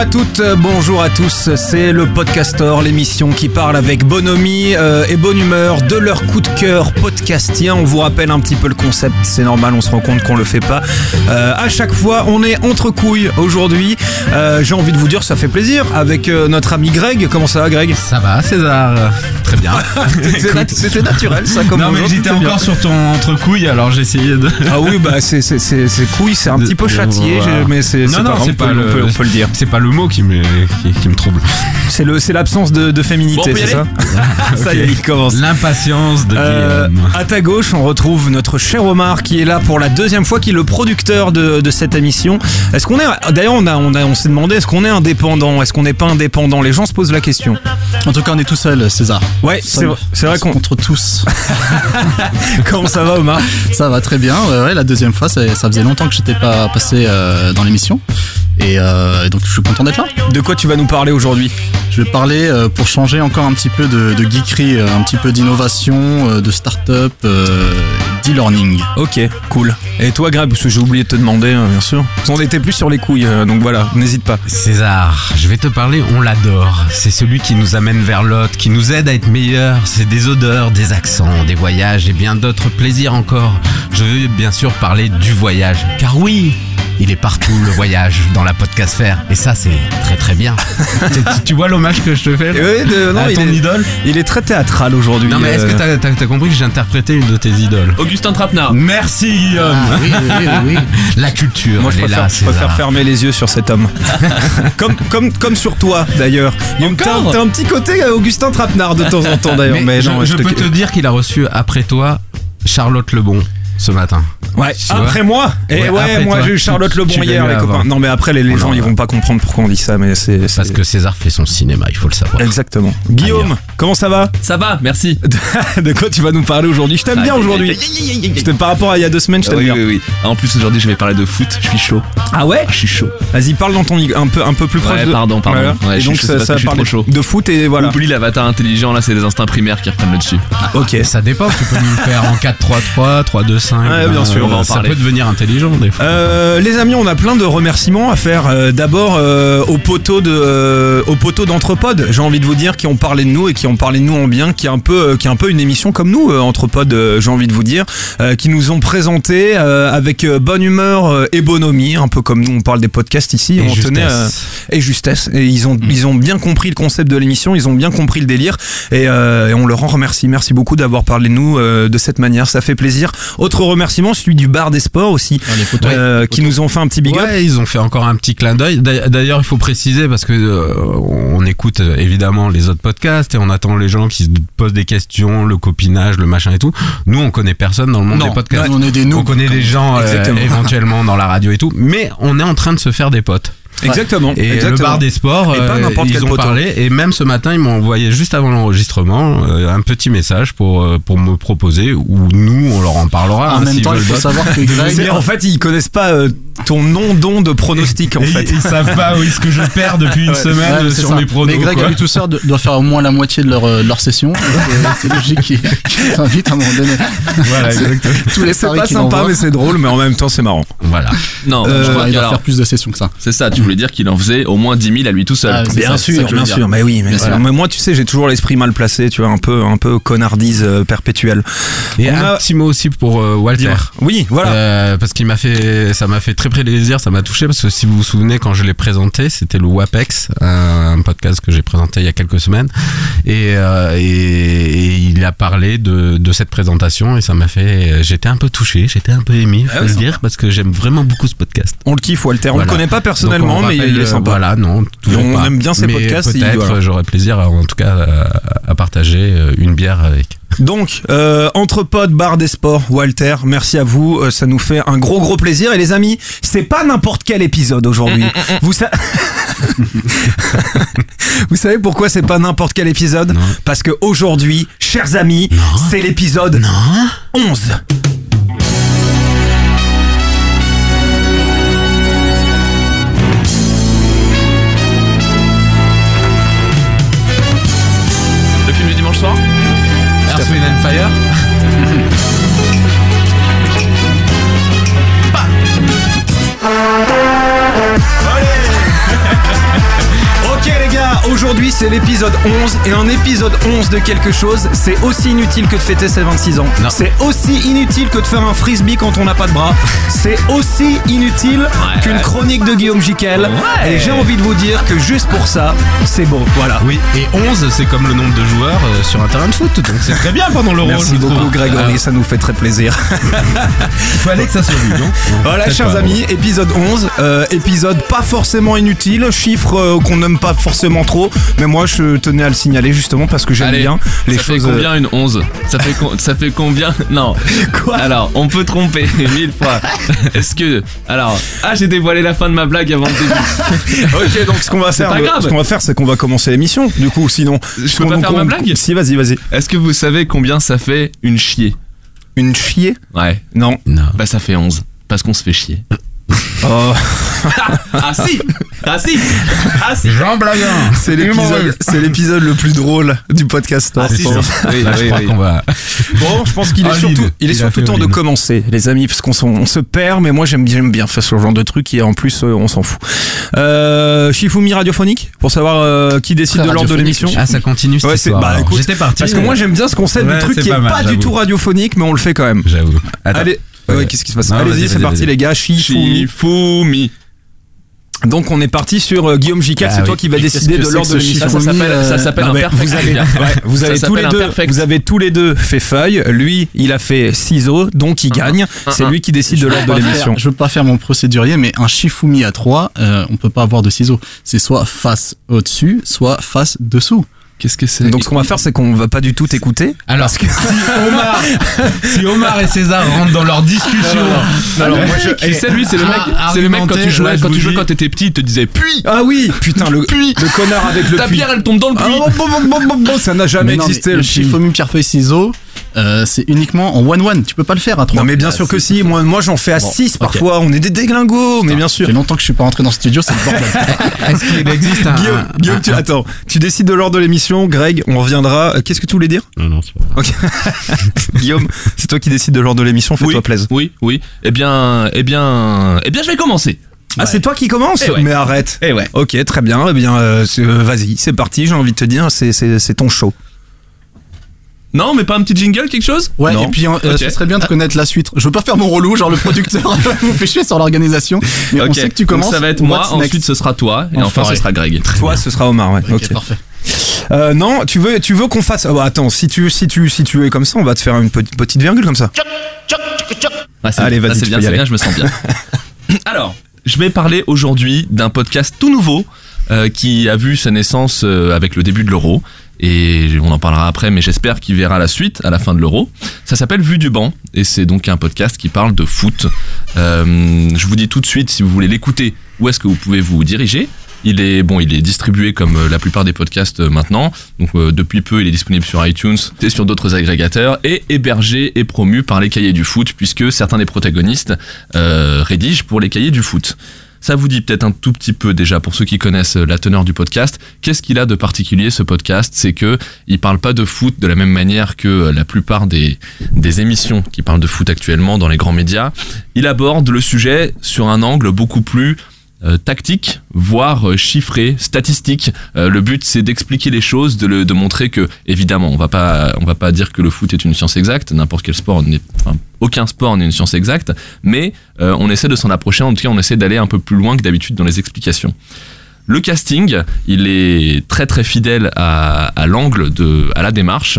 à toutes, euh, bonjour à tous, c'est le Podcaster, l'émission qui parle avec bonhomie euh, et bonne humeur de leur coup de cœur podcastien. On vous rappelle un petit peu le concept, c'est normal, on se rend compte qu'on le fait pas. Euh, à chaque fois, on est entre couilles aujourd'hui. Euh, J'ai envie de vous dire, ça fait plaisir avec notre ami Greg. Comment ça va, Greg? Ça va, César Très bien. C'était nat- C'était naturel, ça, comme non, mais j'étais encore sur ton entre-couille, alors j'ai essayé de. Ah oui, bah c'est c'est- c'est- c'est couille, c'est un petit peu châtié, mais c'est Non, non, c'est pas on peut le dire. C'est pas le mot qui me, qui, qui me trouble. C'est le, c'est l'absence de, de féminité, Bon, on peut y c'est ça Ça y est, il commence. L'impatience de Euh, Guillaume. à ta gauche, on retrouve notre cher Omar qui est là pour la deuxième fois, qui est le producteur de, de cette émission. Est-ce qu'on est, d'ailleurs, on a, on a, on s'est demandé, est-ce qu'on est indépendant? Est-ce qu'on n'est pas indépendant? Les gens se posent la question. En tout cas, on est tout seul, César. Ouais, c'est, Seul. c'est vrai qu'on. Contre tous. Comment ça va, Omar? Ça va très bien. Ouais, ouais, la deuxième fois, ça, ça faisait longtemps que j'étais pas passé euh, dans l'émission. Et euh, donc, je suis content d'être là. De quoi tu vas nous parler aujourd'hui Je vais parler euh, pour changer encore un petit peu de, de geekery, euh, un petit peu d'innovation, de start-up, d'e-learning. Ok, cool. Et toi, Greg, parce que j'ai oublié de te demander, euh, bien sûr. On était plus sur les couilles, euh, donc voilà, n'hésite pas. César, je vais te parler, on l'adore. C'est celui qui nous amène vers l'autre, qui nous aide à être meilleurs. C'est des odeurs, des accents, des voyages et bien d'autres plaisirs encore. Je veux bien sûr parler du voyage. Car oui, il est partout le voyage dans la podcast faire. Et ça, c'est très très bien. tu, tu vois l'hommage que je te fais là Ouais, de- non, à il ton est- idole Il est très théâtral aujourd'hui. Non mais est-ce euh, que t'as t'as- t'as compris que j'ai interprété une de tes idoles? Augustin Trapenard. Merci Guillaume Ah, oui, oui, oui, oui. La culture, Moi, je préfère, là, je préfère César. fermer les yeux sur cet homme. comme, comme, comme sur toi, d'ailleurs. T'as Encore t'as un petit côté euh, Augustin Trapenard de temps en temps, d'ailleurs. Mais, Mais, je, non, je te- peux te dire qu'il a reçu après toi Charlotte Lebon ce matin. Ouais, après moi. Et Ouais, ouais, moi j'ai eu Charlotte Lebon hier, les avant. copains. Non, mais après, les, les Oh gens, non, ils vont pas comprendre pourquoi on dit ça, mais c'est. Parce que César fait son cinéma, il faut le savoir. Exactement. Guillaume, comment ça va? Ça va, merci. De quoi tu vas nous parler aujourd'hui? Je t'aime bien aujourd'hui. Par rapport à il y a deux semaines, je t'aime Oui, bien. oui, oui. En plus, aujourd'hui, je vais parler de foot. Je suis chaud. Ah ouais? Je suis chaud. Vas-y, parle dans ton un peu, un peu plus proche Ouais, de. pardon, pardon. Ouais, et je donc suis- ça, parle chaud. de foot et voilà. Oublie l'avatar intelligent, là, c'est les instincts primaires qui reprennent le dessus. Ok. Ça dépend, tu peux nous le faire en 4-3-3, 3-2-5. Ouais, bien sûr, on va en ça parler. peut devenir intelligent des fois. Euh, les amis, on a plein de remerciements à faire. Euh, D'abord euh, aux poteaux de, euh, aux poteaux d'Entrepod. J'ai envie de vous dire qui ont parlé de nous et qui ont parlé de nous en bien, qui est un peu, euh, qui est un peu une émission comme nous, euh, Entrepod. euh, J'ai envie de vous dire, euh, qui nous ont présenté euh, avec euh, bonne humeur euh, et bonhomie, un peu comme nous on parle des podcasts ici. Et on tenait justesse. euh, et justesse. Et ils ont, ils ont bien compris le concept de l'émission, ils ont bien compris le délire et, euh, et on leur en remercie. Merci beaucoup d'avoir parlé de nous euh, de cette manière, ça fait plaisir. Autre remerciement, celui du bar des sports aussi, Ah, euh, qui nous ont fait un petit big up. Ouais, ils ont fait encore un petit clin d'œil. D'a- D'ailleurs, il faut préciser parce que euh, on écoute euh, évidemment les autres podcasts et on attend les gens qui se posent des questions, le copinage, le machin et tout. Nous, on connaît personne dans le monde Non, des podcasts. on est des on noobs. connaît des gens euh, éventuellement dans la radio et tout, mais on est en train de se faire des potes. Exactement. Et exactement. le bar des sports, Et pas euh, n'importe ils quel ont poteau. parlé et même ce matin ils m'ont envoyé juste avant l'enregistrement euh, un petit message pour euh, pour me proposer ou nous on leur en parlera. En hein, même temps, il faut savoir que Greg, en fait, ils connaissent pas euh, ton nom don de pronostic en Et fait. Ils, ils savent pas où est-ce que je perds depuis une Ouais. semaine Ouais, euh, sur ça. mes pronos. Mais Greg, quoi. à lui tout doit faire au moins la moitié de leur, euh, leur session. Euh, C'est logique qu'il qu'il t'invite à un moment donné. Voilà, exactement. Tous les C'est pas sympa, mais c'est drôle, mais en même temps, c'est marrant. Voilà. Non, Euh, je crois faire plus de sessions que ça. c'est ça. Tu voulais dire qu'il en faisait au moins 10 000 à lui tout seul. Ah, Bien ça, c'est ça sûr, bien sûr, mais oui, mais, Bien sûr. mais moi, tu sais, j'ai toujours l'esprit mal placé, tu vois, un peu, un peu connardise euh, perpétuelle. Et On un a- petit mot aussi pour euh, Walter. Oui, voilà. Euh, parce qu'il m'a fait, ça m'a fait très plaisir, ça m'a touché parce que si vous vous souvenez quand je l'ai présenté, c'était le WAPEX, un, un podcast que j'ai présenté il y a quelques semaines, et, euh, et, et il a parlé de, de cette présentation et ça m'a fait, j'étais un peu touché, j'étais un peu ému, faut Ah ouais, le dire, parce que j'aime vraiment beaucoup ce podcast. On le kiffe, Walter. On Voilà. le connaît pas personnellement, Donc, on mais il est euh, sympa. Voilà, non, toujours On pas. aime bien ses Mais podcasts, Peut-être, voilà. j'aurais plaisir, en tout cas, à, à partager euh, une bière avec. Donc, euh, entre potes, bar des sports, Walter, merci à vous, euh, ça nous fait un gros gros plaisir. Et les amis, c'est pas n'importe quel épisode aujourd'hui. vous, sa- vous savez pourquoi c'est pas n'importe quel épisode? Non. Parce que aujourd'hui, chers amis, c'est l'épisode 11. Soir. Earth, Wind and Fire Aujourd'hui, c'est l'épisode 11 et un épisode 11 de quelque chose, c'est aussi inutile que de fêter ses 26 ans. C'est aussi inutile que de faire un frisbee quand on n'a pas de bras. C'est aussi inutile qu'une chronique de Guillaume Jiquel. Ouais. Et j'ai envie de vous dire que juste pour ça, c'est beau. Voilà. Oui, et 11, c'est comme le nombre de joueurs euh, sur un terrain de foot, donc c'est très bien pendant l'euro. Merci je beaucoup trouve. Grégory, Ah, ça nous fait très plaisir. Il fallait que ça soit vu, non Voilà, chers amis, épisode 11. euh, épisode pas forcément inutile, chiffre euh, qu'on n'aime pas forcément trop, mais moi je tenais à le signaler justement parce que j'aime Allez, bien les ça choses. fait combien une 11 ça fait, com- ça fait combien Non. Quoi Alors, on peut tromper mille fois. Est-ce que. Alors. Ah, j'ai dévoilé la fin de ma blague avant le début. Ok, donc ce qu'on va faire, pas le- grave. ce qu'on va faire, c'est qu'on va commencer l'émission. Du coup, sinon, Je peux pas faire ma blague Si, vas-y, vas-y. Est-ce que vous savez combien ça fait une chier? Une chier? Ouais. Non. Non. Bah, ça fait 11. Parce qu'on se fait chier. Oh, Ah si Ah si Ah si Jean Blaguin c'est l'épisode, c'est l'épisode le plus drôle du podcast. Ah si. Oui, je oui, crois oui. qu'on va. Bon, je pense qu'il est Ah, surtout, il est surtout temps de commencer, les amis, parce qu'on on se perd, mais moi j'aime bien, j'aime bien faire ce genre de truc et en plus euh, on s'en fout. Euh, Shifumi radiophonique pour savoir euh, qui décide de l'ordre de l'émission. Ah, ça continue Ouais, c'est- bah, écoute, J'étais parti. Parce que moi j'aime bien ce concept Ouais, du truc qui est pas mal, pas du tout radiophonique, mais on le fait quand même. J'avoue. Allez, Ouais. ouais, qu'est-ce qui se passe Allez-y, c'est parti les gars. Shifumi. Donc on est parti sur euh, Guillaume Jiquel, Ah c'est oui. toi qui vas décider de l'ordre de l'émission. Ça, ça s'appelle Non, un perfect. vous avez, ouais, vous avez tous les deux, perfect. vous avez tous les deux fait feuille. Lui, il a fait ciseaux, donc il gagne. C'est lui qui décide de Je l'ordre de l'émission. Je veux pas faire mon procédurier, mais un Shifumi à 3, euh, on peut pas avoir de ciseaux. C'est soit face au-dessus, soit face dessous. Qu'est-ce que c'est Donc ce qu'on va faire, c'est qu'on va pas du tout t'écouter. Alors, si Omar, si Omar et César rentrent dans leur discussion, Alors, moi, je- Et c'est lui, c'est le mec, Ah, c'est le mec quand tu jouais, quand tu jouais quand t'étais petit, il te disait puis. Ah oui, putain le Puits. le connard avec le Ta pierre, elle tombe dans le Ah, puits. bon, bon, bon, bon, bon, ça n'a jamais Mais non, existé le. Shifumi pierre feuille ciseaux, euh, c'est uniquement en one-one. Tu peux pas le faire à 3. Non mais bien sûr que si, moi, moi j'en fais à Bon, 6 ok. parfois, on est des déglingos, mais bien Ça sûr. fait longtemps que je suis pas rentré dans ce studio, c'est le bordel. est-ce qu'il existe un. Guillaume, un- Guillaume, un- tu, attends, tu décides de l'ordre de l'émission, Greg, on reviendra. Euh, Qu'est-ce que tu voulais dire Non, non, c'est pas. Guillaume, c'est toi qui décides de l'ordre de l'émission, fais-toi Oui, plaisir. oui, oui. Eh bien, eh bien, eh bien, je vais commencer. Ah, c'est toi qui commence Eh ouais. Mais arrête. Eh ouais. Ok, très bien. Eh bien, euh, vas-y, c'est parti. J'ai envie de te dire, c'est ton show. Non, mais pas un petit jingle, quelque chose Ouais, Non. et puis euh, Ok. ce serait bien de connaître la suite. Je veux pas faire mon relou, genre le producteur vous fait chier sur l'organisation. Mais on Ok. sait que tu Donc commences. ça va être moi, next ensuite ce sera toi, et enfin ce sera Greg. Toi, ce sera Omar, ouais. Ok, parfait. Euh, non, tu veux, tu veux qu'on fasse. bah, attends, si tu, si tu, si tu es comme ça, on va te faire une petite, petite virgule comme ça. Ah, Allez, vas-y, c'est bien, c'est bien, je me sens bien. Alors, je vais parler aujourd'hui d'un podcast tout nouveau euh, qui a vu sa naissance euh, avec le début de l'euro. Et on en parlera après, mais j'espère qu'il verra la suite à la fin de l'euro. Ça s'appelle Vue du banc, et c'est donc un podcast qui parle de foot. Euh, je vous dis tout de suite, si vous voulez l'écouter, où est-ce que vous pouvez vous diriger? Il est bon, il est distribué comme euh, la plupart des podcasts euh, maintenant. Donc euh, depuis peu, il est disponible sur iTunes et sur d'autres agrégateurs et hébergé et promu par les Cahiers du foot puisque certains des protagonistes euh, rédigent pour les Cahiers du foot. Ça vous dit peut-être un tout petit peu déjà pour ceux qui connaissent euh, la teneur du podcast. Qu'est-ce qu'il a de particulier ce podcast? C'est que il parle pas de foot de la même manière que euh, la plupart des, des émissions qui parlent de foot actuellement dans les grands médias. Il aborde le sujet sur un angle beaucoup plus euh, tactique, voire euh, chiffré, statistique. Euh, le but c'est d'expliquer les choses, de, montrer que évidemment on va pas va pas dire que le foot est une science exacte, n'importe quel sport n'est aucun sport n'est une science exacte, mais euh, on essaie de s'en approcher, en tout cas on essaie d'aller un peu plus loin que d'habitude dans les explications. Le casting, il est très très fidèle à l'angle de à la démarche.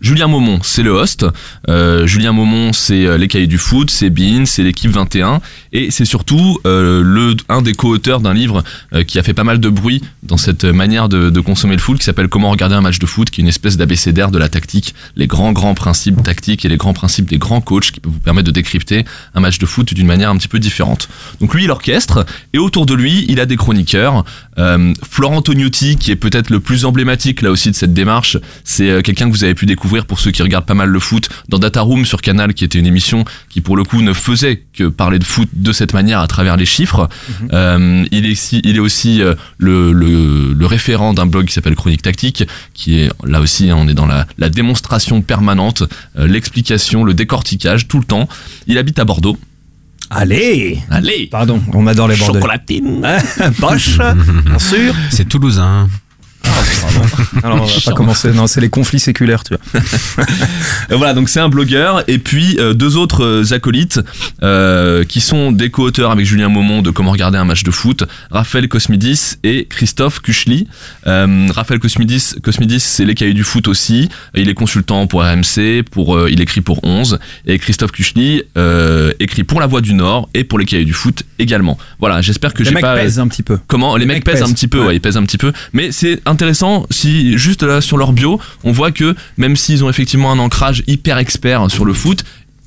Julien Maumont, c'est le host. Euh, Julien Maumont, c'est euh, les cahiers du foot, c'est Bean, c'est l'équipe 21, et c'est surtout euh, le un des co-auteurs d'un livre euh, qui a fait pas mal de bruit dans cette manière de, de consommer le foot, qui s'appelle Comment regarder un match de foot, qui est une espèce d'abécédaire de la tactique, les grands grands principes tactiques et les grands principes des grands coachs qui vous permettre de décrypter un match de foot d'une manière un petit peu différente. Donc lui, il orchestre, et autour de lui, il a des chroniqueurs. Euh, Florent Tognuti, qui est peut-être le plus emblématique là aussi de cette démarche, c'est euh, quelqu'un que vous avez pu découvrir pour ceux qui regardent pas mal le foot dans Data Room sur Canal, qui était une émission qui pour le coup ne faisait que parler de foot de cette manière à travers les chiffres. Euh, il est aussi, il est aussi euh, le, le, le référent d'un blog qui s'appelle Chronique Tactique, qui est là aussi, hein, on est dans la, la démonstration permanente, euh, l'explication, le décortiquage tout le temps. Il habite à Bordeaux. Allez Allez Pardon, on adore les bordels. Chocolatine Poche, bien sûr. C'est toulousain. Alors, on va pas commencer. Non, c'est les conflits séculaires, tu vois. Voilà, donc c'est un blogueur et puis euh, deux autres euh, acolytes euh, qui sont des co-auteurs avec Julien Maumont de Comment regarder un match de foot, Raphaël Cosmidis et Christophe Kuchli. Euh, Raphaël Cosmidis, Cosmidis c'est les cahiers du foot aussi. Il est consultant pour RMC, pour il écrit pour 11 et Christophe Kuchli écrit pour La Voix du Nord et pour les cahiers du foot également. Voilà, j'espère que Les j'ai mecs pas pèsent un petit peu. Comment? Les, mecs, pèsent, un petit peu, ouais. ils pèsent un petit peu, mais c'est intéressant si juste là sur leur bio, on voit que même s'ils ont effectivement un ancrage hyper expert sur le foot,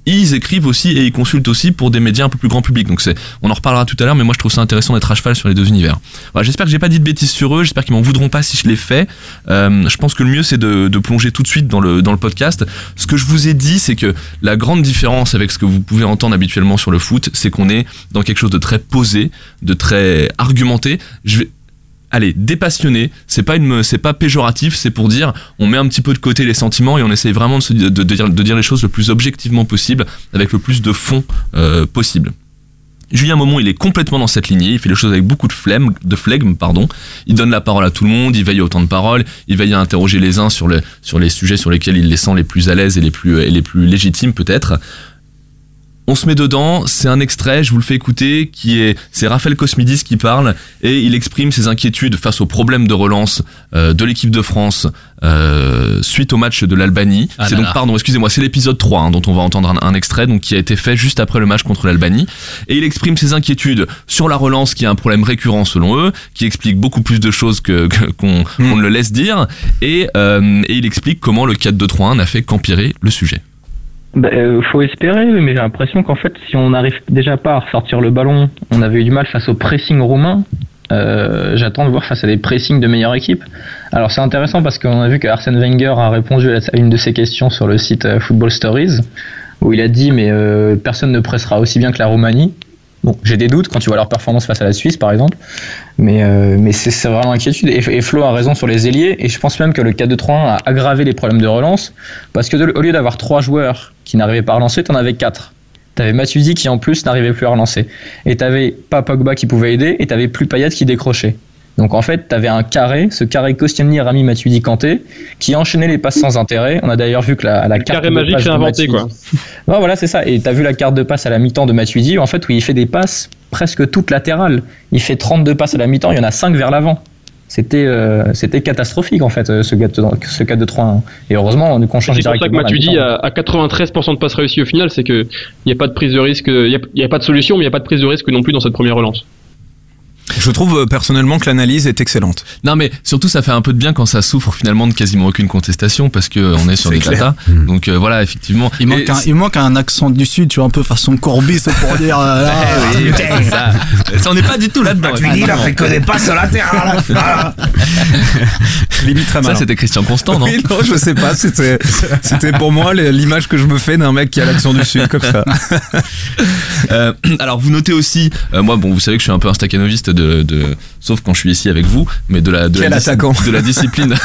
ils écrivent aussi et ils consultent aussi pour des médias un peu plus grand public. Donc c'est, on en reparlera tout à l'heure, mais moi je trouve ça intéressant d'être à cheval sur les deux univers. J'espère que j'ai pas dit de bêtises sur eux, j'espère qu'ils m'en voudront pas si je l'ai fait. Euh, je pense que le mieux c'est de, de plonger tout de suite dans le dans le podcast. Ce que je vous ai dit, c'est que la grande différence avec ce que vous pouvez entendre habituellement sur le foot, c'est qu'on est dans quelque chose de très posé, de très argumenté. Je vais allez, dépassionné, c'est pas péjoratif, c'est pour dire, on met un petit peu de côté les sentiments et on essaye vraiment de, dire, les choses le plus objectivement possible, avec le plus de fond euh, possible. Julien Maumont, il est complètement dans cette lignée, il fait les choses avec beaucoup de flemme, de flegme, pardon. Il donne la parole à tout le monde, il veille au temps de parole, il veille à interroger les uns sur, le, sur les sujets sur lesquels il les sent les plus à l'aise et les plus légitimes peut-être. On se met dedans, c'est un extrait, je vous le fais écouter, qui est, c'est Raphaël Cosmidis qui parle, et il exprime ses inquiétudes face aux problèmes de relance euh, de l'équipe de France euh, suite au match de l'Albanie. Ah c'est donc, là. pardon, excusez-moi, c'est l'épisode 3 hein, dont on va entendre un, un extrait, donc qui a été fait juste après le match contre l'Albanie. Et il exprime ses inquiétudes sur la relance, qui est un problème récurrent selon eux, qui explique beaucoup plus de choses que que- qu'on qu'on ne le laisse dire, et, euh, et il explique comment le 4-2-3-1 n'a fait qu'empirer le sujet. Bah, euh, faut espérer, mais j'ai l'impression qu'en fait, si on n'arrive déjà pas à ressortir le ballon, on avait eu du mal face au pressing roumain. Euh, J'attends de voir face à des pressings de meilleure équipe. Alors c'est intéressant parce qu'on a vu que Arsène Wenger a répondu à une de ses questions sur le site euh, Football Stories, où il a dit mais euh, personne ne pressera aussi bien que la Roumanie. Bon, j'ai des doutes quand tu vois leur performance face à la Suisse par exemple, mais, euh, mais c'est vraiment inquiétude. Et, Flo a raison sur les ailiers, et je pense même que le 4-2-3-1 a aggravé les problèmes de relance, parce que au lieu d'avoir trois joueurs qui n'arrivaient pas à relancer, t'en avais quatre. T'avais Matuidi qui en plus n'arrivait plus à relancer. Et t'avais pas Pogba qui pouvait aider, et t'avais plus Payet qui décrochait. Donc en fait, t'avais un carré, ce carré Koscielny, Rami, Matuidi, Kanté, qui enchaînait les passes sans intérêt. On a d'ailleurs vu que la, la carte carré de magique passe de inventé, Matuidi- quoi. Ouais, voilà, c'est ça. Et t'as vu la carte de passe à la mi-temps de Matuidi, en fait, où il fait des passes presque toutes latérales. Il fait 32 passes à la mi-temps, il y en a 5 vers l'avant. C'était euh, c'était catastrophique en fait euh, ce 4 ce 4 2 3 et heureusement qu'on change C'est pour ça que directement à Matuidi a, a 93% de passes réussies au final, c'est que il n'y a pas de prise de risque, il n'y a, a pas de solution, mais il n'y a pas de prise de risque non plus dans cette première relance. Je trouve euh, personnellement que l'analyse est excellente. Non mais surtout ça fait un peu de bien quand ça souffre finalement de quasiment aucune contestation parce que on est sur des clair. data. Mm. Donc euh, voilà effectivement. Il manque, un, il manque un accent du sud, tu vois, un peu façon Corbis pour dire. euh, là, Eh oui, c'est ça. Ça, on n'est pas du tout là-dedans. effectivement. que des passes latérales. Limite très Ça malin. c'était Christian Constant non Oui, non, je sais pas. C'était, c'était pour moi l'image que je me fais d'un mec qui a l'accent du sud comme ça. Euh, alors vous notez aussi, euh, moi bon vous savez que je suis un peu un staccanoviste de, de sauf quand je suis ici avec vous, mais de la de, Quel la, dis- attaquant. de la discipline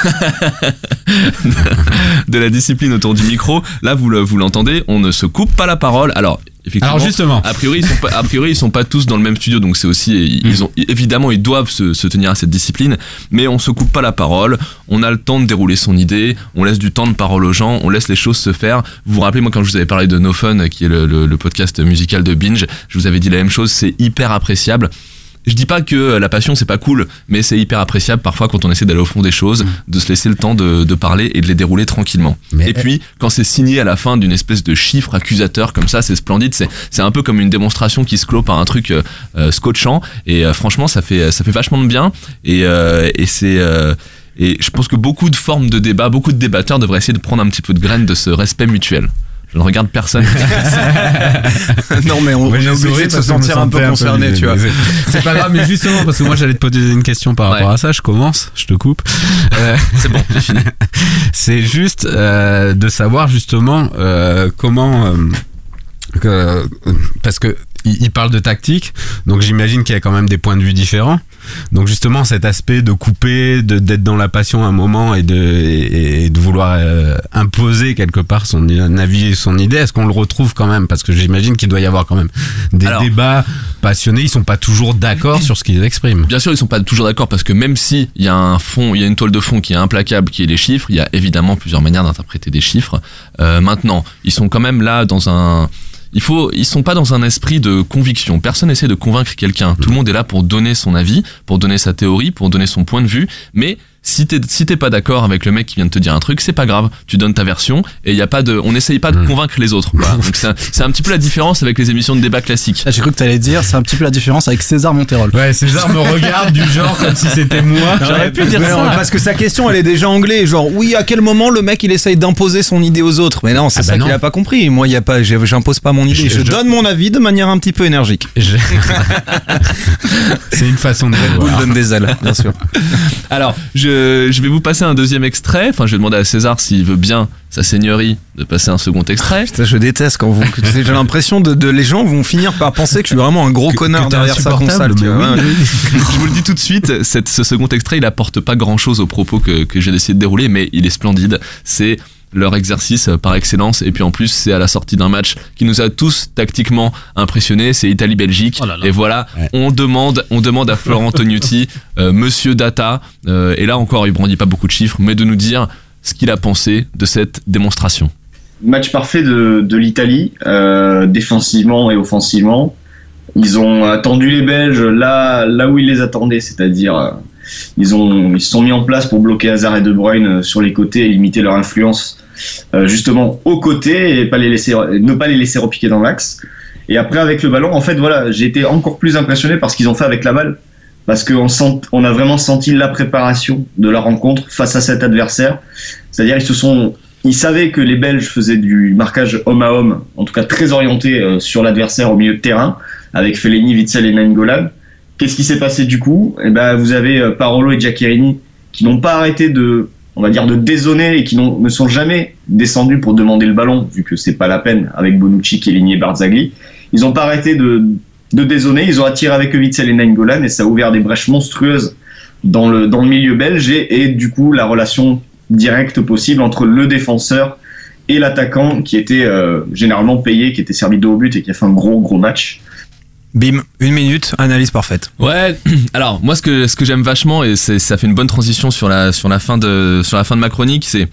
de la discipline autour du micro. Là vous le- vous l'entendez, on ne se coupe pas la parole. Alors effectivement. Alors justement, A priori, ils sont pas, a priori, ils sont pas tous dans le même studio, donc c'est aussi, ils ont, évidemment, ils doivent se, se tenir à cette discipline, mais on se coupe pas la parole, on a le temps de dérouler son idée, on laisse du temps de parole aux gens, on laisse les choses se faire. Vous vous rappelez, moi, quand je vous avais parlé de No Fun, qui est le, le- le podcast musical de Binge, je vous avais dit la même chose, c'est hyper appréciable. Je dis pas que la passion c'est pas cool, mais c'est hyper appréciable parfois quand on essaie d'aller au fond des choses, de se laisser le temps de, de parler et de les dérouler tranquillement. Mais- et puis quand c'est signé à la fin d'une espèce de chiffre accusateur comme ça, c'est splendide. C'est c'est un peu comme une démonstration qui se clôt par un truc euh, euh, scotchant. Et euh, franchement, ça fait ça fait vachement de bien. Et, euh, et c'est euh, et je pense que beaucoup de formes de débat, beaucoup de débatteurs devraient essayer de prendre un petit peu de graines de ce respect mutuel. Je ne regarde personne. non, mais on, on est obligé de se sentir un peu concerné, tu vois. C'est pas grave, mais justement, parce que moi j'allais te poser une question par rapport Ouais. à ça, je commence, je te coupe. Euh, c'est bon, j'ai fini. c'est juste euh, de savoir justement euh, comment... euh, que, parce que il, il parle de tactique, donc j'imagine qu'il y a quand même des points de vue différents. Donc justement, cet aspect de couper, de d'être dans la passion un moment et de et, et de vouloir euh, imposer quelque part son avis et son idée, est-ce qu'on le retrouve quand même? Parce que j'imagine qu'il doit y avoir quand même des Alors- débats passionnés. Ils sont pas toujours d'accord sur ce qu'ils expriment. Bien sûr, ils sont pas toujours d'accord parce que même si il y a un fond, il y a une toile de fond qui est implacable, qui est les chiffres, il y a évidemment plusieurs manières d'interpréter des chiffres. Euh, maintenant, ils sont quand même là dans un il faut, ils sont pas dans un esprit de conviction. Personne essaie de convaincre quelqu'un. Tout le monde est là pour donner son avis, pour donner sa théorie, pour donner son point de vue. Mais si t'es si pas d'accord avec le mec qui vient de te dire un truc, c'est pas grave. Tu donnes ta version et il y a pas de, on n'essaye pas de Mm. convaincre les autres. Voilà. Donc c'est un, petit peu la différence avec les émissions de débat classiques. Ah, J'ai cru que t'allais dire, c'est un petit peu la différence avec César Monterol. Ouais, César me regarde du genre comme si c'était moi. J'aurais pu dire ça. Parce que sa question, elle est déjà anglais. Genre, oui, à quel moment le mec il essaye d'imposer son idée aux autres? Mais non, c'est Ah bah ça non. qu'il a pas compris. Moi, il y a pas, j'impose pas mon idée. Je- Je, je- donne mon avis de manière un petit peu énergique. Je- C'est une façon de Vous voir. donne des ailes, bien sûr. Alors, je, je vais vous passer un deuxième extrait. Enfin, je vais demander à César s'il veut bien, sa seigneurie, de passer un second extrait. Putain, je déteste quand vous. J'ai l'impression de, de les gens vont finir par penser que je suis vraiment un gros Que- connard que derrière sa console. oui, oui. je vous le dis tout de suite, cette, ce second extrait, il apporte pas grand chose aux propos que, que j'ai décidé de dérouler, mais il est splendide. C'est leur exercice euh, par excellence. Et puis en plus, c'est à la sortie d'un match qui nous a tous tactiquement impressionnés. C'est Italie-Belgique. Oh. Et voilà, Ouais. on demande, on demande à Florent Tognuti, euh, Monsieur Data, euh, et là encore, il brandit pas beaucoup de chiffres, mais de nous dire ce qu'il a pensé de cette démonstration. Match parfait de, de l'Italie, euh, défensivement et offensivement. Ils ont attendu les Belges là, là où ils les attendaient, c'est-à-dire euh, ils ont ils se sont mis en place pour bloquer Hazard et De Bruyne sur les côtés et limiter leur influence euh, justement aux côtés et pas les laisser ne pas les laisser repiquer dans l'axe. Et après avec le ballon, en fait voilà, j'ai été encore plus impressionné par ce qu'ils ont fait avec la balle parce qu'on on a vraiment senti la préparation de la rencontre face à cet adversaire. C'est-à-dire ils se sont ils savaient que les Belges faisaient du marquage homme à homme, en tout cas très orienté euh, sur l'adversaire au milieu de terrain, avec Fellaini, Witzel et Nainggolan. Qu'est-ce qui s'est passé du coup? Eh ben, vous avez euh, Parolo et Giaccherini qui n'ont pas arrêté de, on va dire, de dézonner et qui ne sont jamais descendus pour demander le ballon, vu que c'est pas la peine avec Bonucci, Chiellini et Barzagli. Ils n'ont pas arrêté de, de. Ils ont attiré avec eux Witzel et Nainggolan et ça a ouvert des brèches monstrueuses dans le, dans le milieu belge et, et du coup la relation directe possible entre le défenseur et l'attaquant qui était euh, généralement payé, qui était servi de haut but et qui a fait un gros gros match. Bim, une minute, analyse parfaite. Ouais, alors moi ce que ce que j'aime vachement et ça fait une bonne transition sur la sur la fin de sur la fin de ma chronique, c'est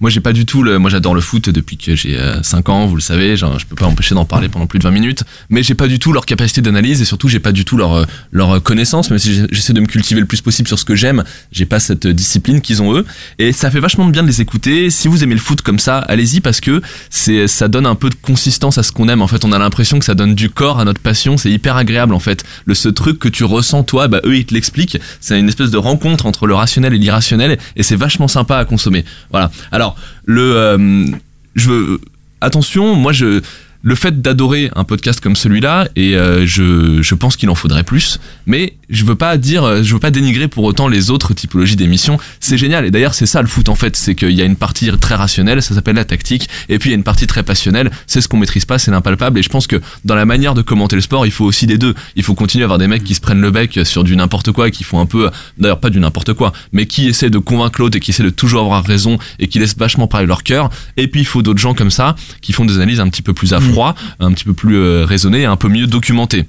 moi j'ai pas du tout le moi j'adore le foot depuis que j'ai 5 ans, vous le savez, genre, je peux pas m'empêcher d'en parler pendant plus de 20 minutes, mais j'ai pas du tout leur capacité d'analyse et surtout j'ai pas du tout leur euh, leur connaissance, même si j'essaie de me cultiver le plus possible sur ce que j'aime, j'ai pas cette discipline qu'ils ont eux et ça fait vachement bien de les écouter. Si vous aimez le foot comme ça, allez-y parce que c'est ça donne un peu de consistance à ce qu'on aime. En fait, on a l'impression que ça donne du corps à notre passion, c'est hyper agréable en fait. Le ce truc que tu ressens toi, bah eux ils te l'expliquent. C'est une espèce de rencontre entre le rationnel et l'irrationnel et c'est vachement sympa à consommer. Voilà. Alors le euh, je veux attention, moi je le fait d'adorer un podcast comme celui-là et euh, je, je pense qu'il en faudrait plus mais je veux pas dire euh, je veux pas dénigrer pour autant les autres typologies d'émissions. C'est génial et d'ailleurs c'est ça le foot en fait c'est qu'il y a une partie très rationnelle ça s'appelle la tactique et puis il y a une partie très passionnelle c'est ce qu'on maîtrise pas c'est l'impalpable et je pense que dans la manière de commenter le sport il faut aussi des deux. Il faut continuer à avoir des mecs qui se prennent le bec sur du n'importe quoi qui font un peu d'ailleurs pas du n'importe quoi mais qui essaient de convaincre l'autre et qui essaient de toujours avoir raison et qui laissent vachement parler leur cœur et puis il faut d'autres gens comme ça qui font des analyses un petit peu plus à un petit peu plus euh, raisonnées et un peu mieux documentées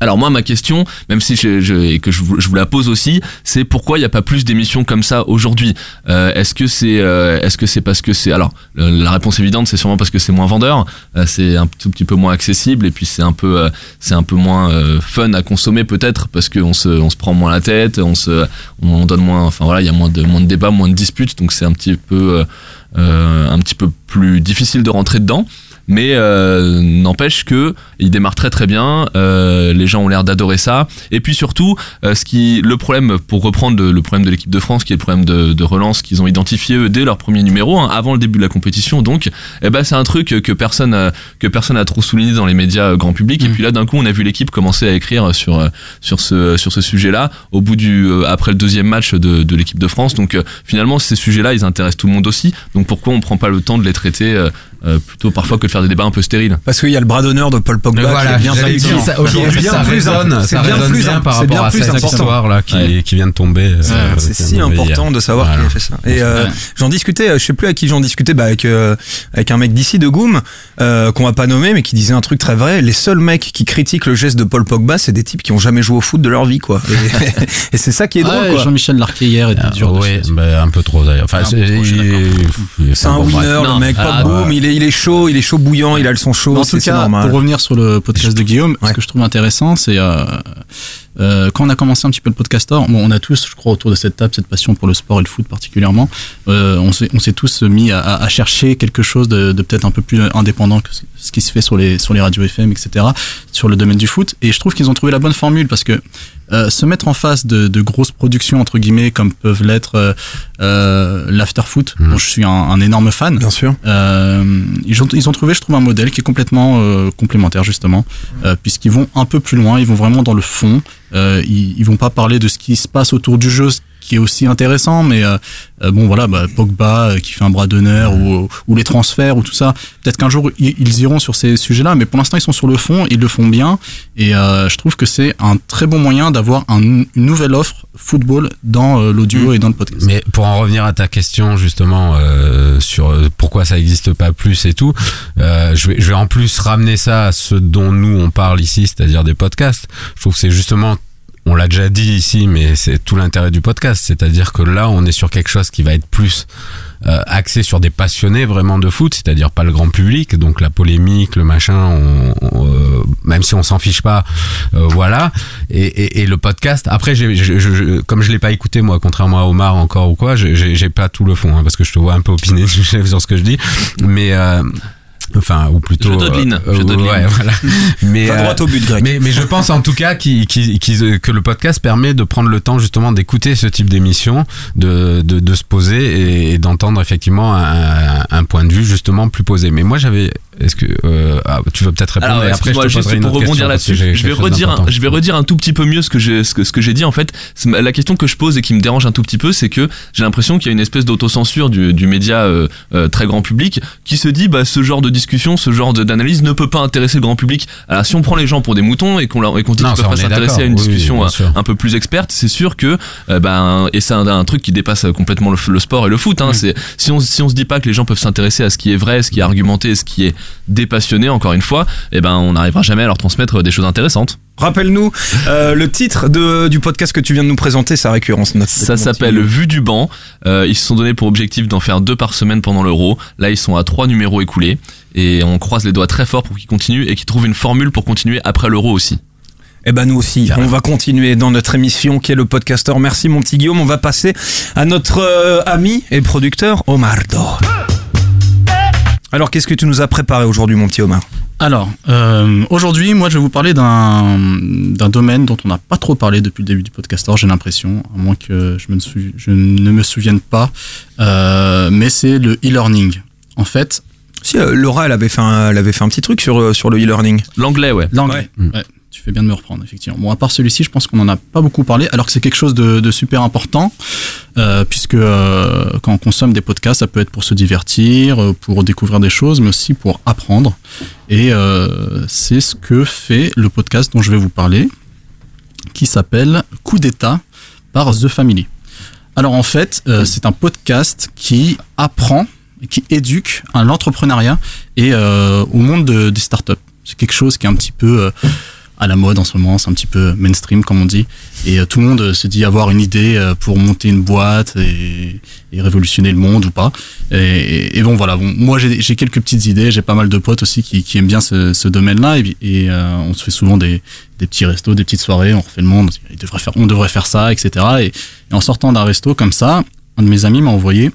alors moi ma question, même si je, que je vous, la pose aussi, c'est pourquoi il n'y a pas plus d'émissions comme ça aujourd'hui? Euh, Est-ce que c'est euh, est-ce que c'est parce que c'est alors la réponse évidente c'est sûrement parce que c'est moins vendeur, c'est un tout petit peu moins accessible et puis c'est un peu c'est un peu moins fun à consommer peut-être parce qu'on se on se prend moins la tête, on se on donne moins enfin voilà il y a moins de moins de débats, moins de disputes donc c'est un petit peu un petit peu plus difficile de rentrer dedans. Mais euh, n'empêche que il démarre très très bien. euh, les gens ont l'air d'adorer ça. Et puis surtout, euh, ce qui le problème pour reprendre le, le problème de l'équipe de France, qui est le problème de, de relance qu'ils ont identifié eux dès leur premier numéro, hein, avant le début de la compétition. Donc, eh ben c'est un truc que personne euh, que personne a trop souligné dans les médias grand public. Et puis là, d'un coup, on a vu l'équipe commencer à écrire sur sur ce sur ce sujet-là au bout du après le deuxième match de, de l'équipe de France. Donc euh, finalement, ces sujets-là, ils intéressent tout le monde aussi. Donc pourquoi on prend pas le temps de les traiter euh, plutôt parfois que de faire des débats un peu stériles. Parce qu'il y a le bras d'honneur de Paul Pogba Mais voilà, qui est bien dire ça. Aujourd'hui, bien ça plus- résonne, c'est ça bien résonne plus bien par c'est bien rapport à plus cette important. histoire là qui, Ouais. qui vient de tomber. euh, C'est si important hier. de savoir Voilà. qui a fait ça. Et euh, Ouais. j'en discutais, euh, je sais plus à qui j'en discutais, bah avec euh, avec un mec d'ici de Goom euh, qu'on va pas nommer, mais qui disait un truc très vrai. Les seuls mecs qui critiquent le geste de Paul Pogba, c'est des types qui ont jamais joué au foot de leur vie, quoi. Et, et c'est ça qui est drôle, Ouais, quoi. Jean-Michel Larquet hier était Ah, dur ouais, bah, un peu trop d'ailleurs. Enfin, peu c'est un winner, le mec, ah, pas boum, il est, il est chaud, il est chaud bouillant, il a le son chaud, en tout cas, normal. pour revenir sur le podcast de Guillaume, Ouais. ce que je trouve intéressant, c'est euh, euh, quand on a commencé un petit peu le podcaster, bon, on a tous, je crois, autour de cette table, cette passion pour le sport et le foot particulièrement. Euh, on s'est tous mis à, à- chercher quelque chose de, de peut-être un peu plus indépendant que ce- qui se fait sur les sur les radios FM, etc. Sur le domaine du foot. Et je trouve qu'ils ont trouvé la bonne formule parce que euh, se mettre en face de, de grosses productions entre guillemets comme peuvent l'être euh, euh, l'afterfoot, Mhm. dont je suis un, un énorme fan. Bien sûr. Euh, ils, ont, ils ont trouvé, je trouve, un modèle qui est complètement euh, complémentaire justement, euh, puisqu'ils vont un peu plus loin, ils vont vraiment dans le fond. Euh, ils, ils vont pas parler de ce qui se passe autour du jeu, ce qui est aussi intéressant, mais euh, euh, bon voilà, bah, Pogba euh, qui fait un bras d'honneur ou, ou les transferts ou tout ça. Peut-être qu'un jour ils, ils iront sur ces sujets-là, mais pour l'instant ils sont sur le fond, ils le font bien, et euh, je trouve que c'est un très bon moyen d'avoir un- une nouvelle offre football dans l'audio et dans le podcast. Mais pour en revenir à ta question justement euh, sur pourquoi ça n'existe pas plus et tout, euh, je, vais, je vais en plus ramener ça à ce dont nous on parle ici, c'est-à-dire des podcasts. Je trouve que c'est justement, on l'a déjà dit ici, mais c'est tout l'intérêt du podcast, c'est-à-dire que là on est sur quelque chose qui va être plus euh, axé sur des passionnés vraiment de foot, c'est-à-dire pas le grand public, donc la polémique, le machin, on, euh, même si on s'en fiche pas, euh, voilà. Et, et, et le podcast, après, je, comme je l'ai pas écouté moi, contrairement à Omar encore ou quoi, j'ai pas tout le fond, hein, parce que je te vois un peu opiner sur ce que je dis, mais euh, enfin ou plutôt Je dodeline, euh, je dodeline. ouais, voilà. Mais Pas euh, droit au but, Greg. mais, mais je pense en tout cas qu'il- qu'il- qu'il- que le podcast permet de prendre le temps justement d'écouter ce type d'émission, de, de, de se poser et, et d'entendre effectivement un, un point de vue justement plus posé. Mais moi j'avais, est-ce que euh, ah, tu veux peut-être répondre Alors, après te juste pour rebondir là-dessus, je vais redire, un, je vais redire un tout petit peu mieux ce que j'ai, ce que, ce que j'ai dit en fait. La question que je pose et qui me dérange un tout petit peu, c'est que j'ai l'impression qu'il y a une espèce d'autocensure du, du média euh, euh, très grand public qui se dit, bah, ce genre de discussion, ce genre d'analyse ne peut pas intéresser le grand public. Alors, si on prend les gens pour des moutons et qu'on leur et qu'on dit qu'ils peuvent pas s'intéresser à une. Oui, discussion euh, un peu plus experte, c'est sûr que, ben, et c'est un, un truc qui dépasse complètement le, le sport et le foot. Hein, C'est si on si on se dit pas que les gens peuvent s'intéresser à ce qui est vrai, ce qui est argumenté, ce qui est dépassionné, encore une fois, eh ben, on n'arrivera jamais à leur transmettre des choses intéressantes. Rappelle-nous euh, le titre de, du podcast que tu viens de nous présenter, sa récurrence. Notre, Ça s'appelle Vue du banc. Euh, ils se sont donné pour objectif d'en faire deux par semaine pendant l'euro. Là, ils sont à trois numéros écoulés. Et on croise les doigts très fort pour qu'ils continuent et qu'ils trouvent une formule pour continuer après l'euro aussi. Eh ben nous aussi, on va continuer dans notre émission qui est le podcaster. Merci mon petit Guillaume. On va passer à notre euh, ami et producteur Omardo. Alors qu'est-ce que tu nous as préparé aujourd'hui mon petit Omar Alors, euh, aujourd'hui, moi, je vais vous parler d'un d'un domaine dont on n'a pas trop parlé depuis le début du podcast. j'ai l'impression, à moins que je, me sou- je ne me souvienne pas, euh, mais c'est le e-learning. En fait, Si euh, Laura elle avait fait un, elle avait fait un petit truc sur, sur le e-learning. L'anglais, ouais. l'anglais. Ouais. Ouais, tu fais bien de me reprendre, effectivement. Bon, à part celui-ci, je pense qu'on n'en a pas beaucoup parlé, alors que c'est quelque chose de, super important, euh, puisque euh, quand on consomme des podcasts, ça peut être pour se divertir, euh, pour découvrir des choses, mais aussi pour apprendre. Et c'est ce que fait le podcast dont je vais vous parler, qui s'appelle Coup d'État par The Family. Alors en fait, c'est un podcast qui apprend, qui éduque à l'entrepreneuriat et au monde de- des startups. C'est quelque chose qui est un petit peu à la mode en ce moment, c'est un petit peu mainstream comme on dit. Et euh, tout le monde euh, se dit avoir une idée euh, pour monter une boîte et, révolutionner le monde ou pas. Et, bon voilà, moi j'ai quelques petites idées, j'ai pas mal de potes aussi qui, aiment bien ce, domaine-là et, on se fait souvent des, petits restos, des petites soirées, on refait le monde, il devrait faire, on devrait faire ça, etc. Et, et en sortant d'un resto comme ça, un de mes amis m'a envoyé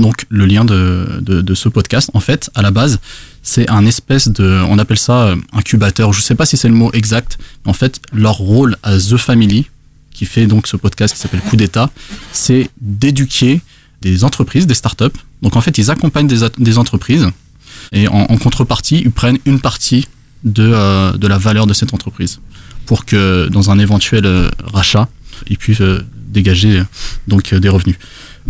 donc le lien de, ce podcast. En fait, à la base, c'est un espèce de, on appelle ça euh, incubateur. Je sais pas si c'est le mot exact. Mais en fait, leur rôle à The Family, qui fait donc ce podcast qui s'appelle Coup d'État, c'est d'éduquer des entreprises, des startups. Donc en fait, ils accompagnent des, entreprises et en, contrepartie, ils prennent une partie de, euh, de la valeur de cette entreprise pour que dans un éventuel euh, rachat, ils puissent dégager donc des revenus.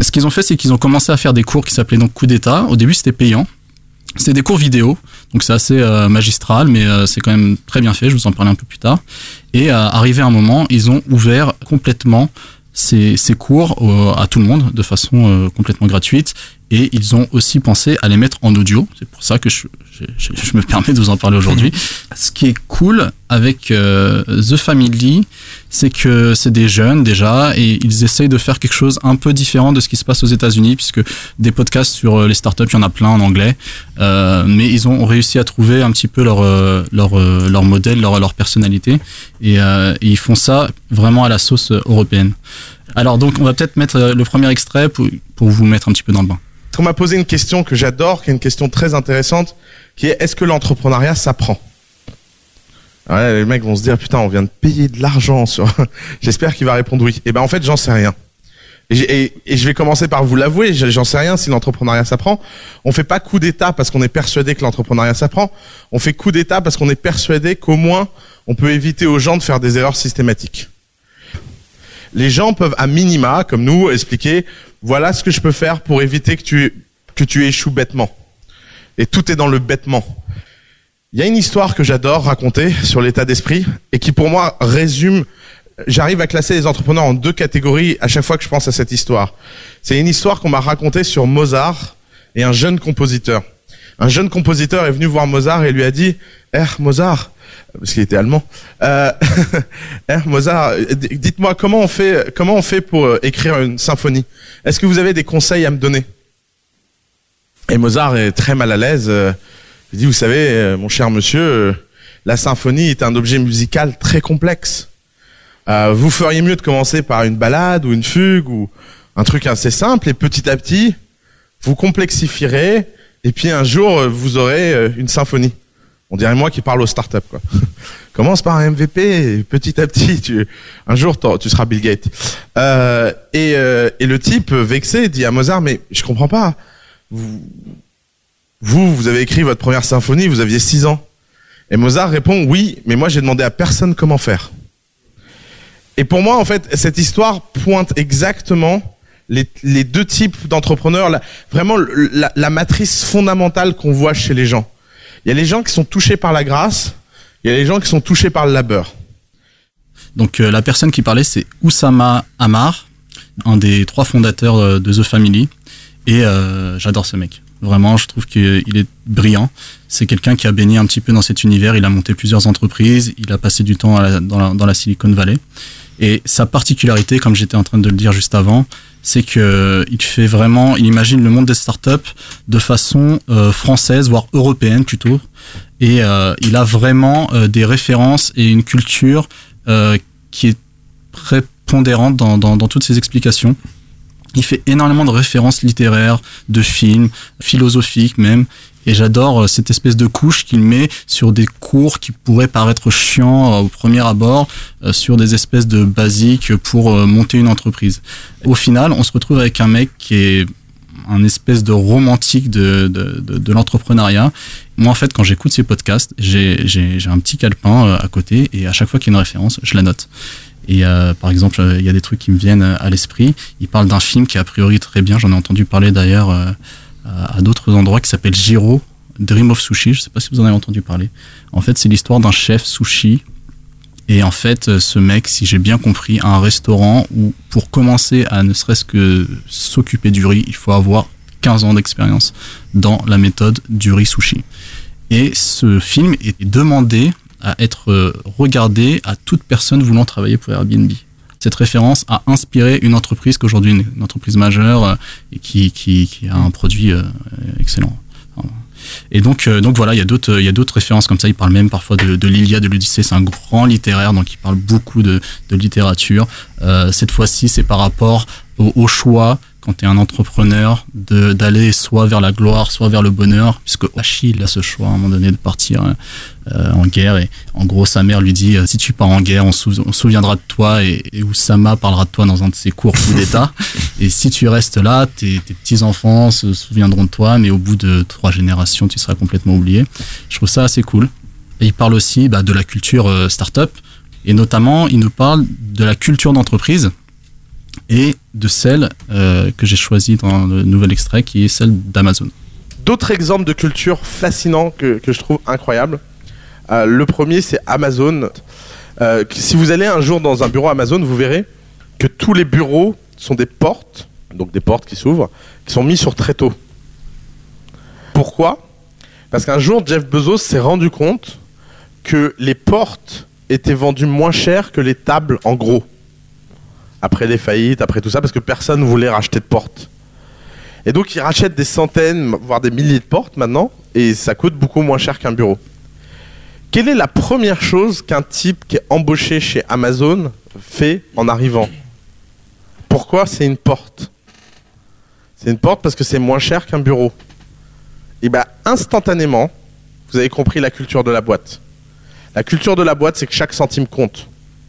Ce qu'ils ont fait, c'est qu'ils ont commencé à faire des cours qui s'appelaient donc coup d'État. Au début, c'était payant. C'est des cours vidéo, donc c'est assez euh, magistral, mais euh, c'est quand même très bien fait. Je vous en parler un peu plus tard. Et euh, arrivé un moment, ils ont ouvert complètement ces, cours à tout le monde de façon euh, complètement gratuite. Et ils ont aussi pensé à les mettre en audio. C'est pour ça que je, je, je- je me permets de vous en parler aujourd'hui. Ce qui est cool avec euh, The Family, c'est que c'est des jeunes déjà et ils essayent de faire quelque chose un peu différent de ce qui se passe aux États-Unis, puisque des podcasts sur euh, les startups, il y en a plein en anglais, Euh, mais ils ont réussi à trouver un petit peu leur leur leur modèle, leur leur personnalité, et, euh, et ils font ça vraiment à la sauce européenne. Alors donc on va peut-être mettre le premier extrait pour pour vous mettre un petit peu dans le bain. On m'a posé une question que j'adore, qui est une question très intéressante, qui est est-ce que l'entrepreneuriat s'apprend? Ouais, les mecs vont se dire putain, on vient de payer de l'argent sur. J'espère qu'il va répondre oui. Et ben en fait, j'en sais rien. Et, je vais commencer par vous l'avouer, j'en sais rien si l'entrepreneuriat s'apprend. On fait pas coup d'état parce qu'on est persuadé que l'entrepreneuriat s'apprend. On fait coup d'état parce qu'on est persuadé qu'au moins on peut éviter aux gens de faire des erreurs systématiques. Les gens peuvent à minima, comme nous, expliquer voilà ce que je peux faire pour éviter que tu que tu échoues bêtement. Et tout est dans le bêtement. Il y a une histoire que j'adore raconter sur l'état d'esprit et qui pour moi résume j'arrive à classer les entrepreneurs en deux catégories à chaque fois que je pense à cette histoire. C'est une histoire qu'on m'a racontée sur Mozart et un jeune compositeur. Un jeune compositeur est venu voir Mozart et lui a dit "Er Mozart, parce qu'il était allemand. Euh, Er Mozart, d- dites-moi comment on fait comment on fait pour euh, écrire une symphonie? Est-ce que vous avez des conseils à me donner? Et Mozart est très mal à l'aise. euh, il dit "Vous savez, euh, mon cher monsieur, euh, la symphonie est un objet musical très complexe. Euh, vous feriez mieux de commencer par une ballade ou une fugue ou un truc assez simple et petit à petit, vous complexifierez et puis un jour, euh, vous aurez euh, une symphonie. On dirait moi qui parle aux startups, quoi. Commence par un MVP et petit à petit, tu, un jour, tu seras Bill Gates. Euh, et, euh, et le type, vexé, dit à Mozart, mais je comprends pas. Vous, vous, avez écrit votre première symphonie, vous aviez 6 ans. Et Mozart répond, oui, mais moi j'ai demandé à personne comment faire. Et pour moi, en fait, cette histoire pointe exactement les, deux types d'entrepreneurs, vraiment la matrice fondamentale qu'on voit chez les gens. Il y a les gens qui sont touchés par la grâce, il y a les gens qui sont touchés par le labeur. Donc euh, la personne qui parlait, c'est Oussama Amar, un des trois fondateurs euh, de The Family. Et euh, j'adore ce mec. Vraiment, je trouve qu'il est brillant. C'est quelqu'un qui a baigné un petit peu dans cet univers. Il a monté plusieurs entreprises. Il a passé du temps dans la Silicon Valley. Et sa particularité, comme j'étais en train de le dire juste avant, c'est que il fait vraiment, il imagine le monde des startups de façon euh, française, voire européenne plutôt. Et euh, il a vraiment euh, des références et une culture qui est prépondérante dans toutes ses explications. Il fait énormément de références littéraires, de films, philosophiques même. Et j'adore euh, cette espèce de couche qu'il met sur des cours qui pourraient paraître chiants euh, au premier abord, euh, sur des espèces de basiques pour monter une entreprise. Au final, on se retrouve avec un mec qui est un espèce de romantique de, de, de, l'entrepreneuriat. Moi, en fait, quand j'écoute ces podcasts, j'ai un petit calepin à côté et à chaque fois qu'il y a une référence, je la note. Et euh, par exemple, euh, il y a des trucs qui me viennent euh, à l'esprit. Il parle d'un film qui est a priori très bien. J'en ai entendu parler d'ailleurs euh, à d'autres endroits qui s'appelle Jiro, Dream of Sushi. Je sais pas si vous en avez entendu parler. En fait, c'est l'histoire d'un chef sushi. Et en fait, ce mec, si j'ai bien compris, a un restaurant où pour commencer à ne serait-ce que s'occuper du riz, il faut avoir 15 ans d'expérience dans la méthode du riz sushi. Et ce film est demandé à être euh, regardé à toute personne voulant travailler pour Airbnb. Cette référence a inspiré une entreprise qu'aujourd'hui une, une entreprise majeure euh, et qui, qui, qui a un produit euh, excellent. Et donc, euh, donc voilà, il y a d'autres, il y a d'autres références comme ça. Il parle même parfois de, de l'Iliade, de l'Odyssée. C'est un grand littéraire, donc il parle beaucoup de, de littérature. Cette fois-ci, c'est par rapport au choix quand tu es un entrepreneur d'aller soit vers la gloire, soit vers le bonheur, puisque Achille a ce choix à un moment donné de partir euh, en guerre. Et en gros, sa mère lui dit euh, si tu pars en guerre, on, sou- se souviendra de toi. Et, et Oussama parlera de toi dans un de ses cours coup d'État. et si tu restes là, tes, tes petits enfants se souviendront de toi, mais au bout de trois générations, tu seras complètement oublié. Je trouve ça assez cool. Et il parle aussi bah, de la culture euh, startup. Et notamment, il nous parle de la culture d'entreprise et de celle euh, que j'ai choisie dans le nouvel extrait, qui est celle d'Amazon. D'autres exemples de culture fascinants que, que je trouve incroyables. Euh, le premier, c'est Amazon. Euh, si vous allez un jour dans un bureau Amazon, vous verrez que tous les bureaux sont des portes, donc des portes qui s'ouvrent, qui sont mis sur tréteau. Pourquoi? Parce qu'un jour, Jeff Bezos s'est rendu compte que les portes étaient vendues moins cher que les tables en gros. Après les faillites, après tout ça, parce que personne ne voulait racheter de portes. Et donc, il rachète des centaines, voire des milliers de portes maintenant, et ça coûte beaucoup moins cher qu'un bureau. Quelle est la première chose qu'un type qui est embauché chez Amazon fait en arrivant? Pourquoi c'est une porte? C'est une porte parce que c'est moins cher qu'un bureau. Et bien, instantanément, vous avez compris la culture de la boîte. La culture de la boîte, c'est que chaque centime compte.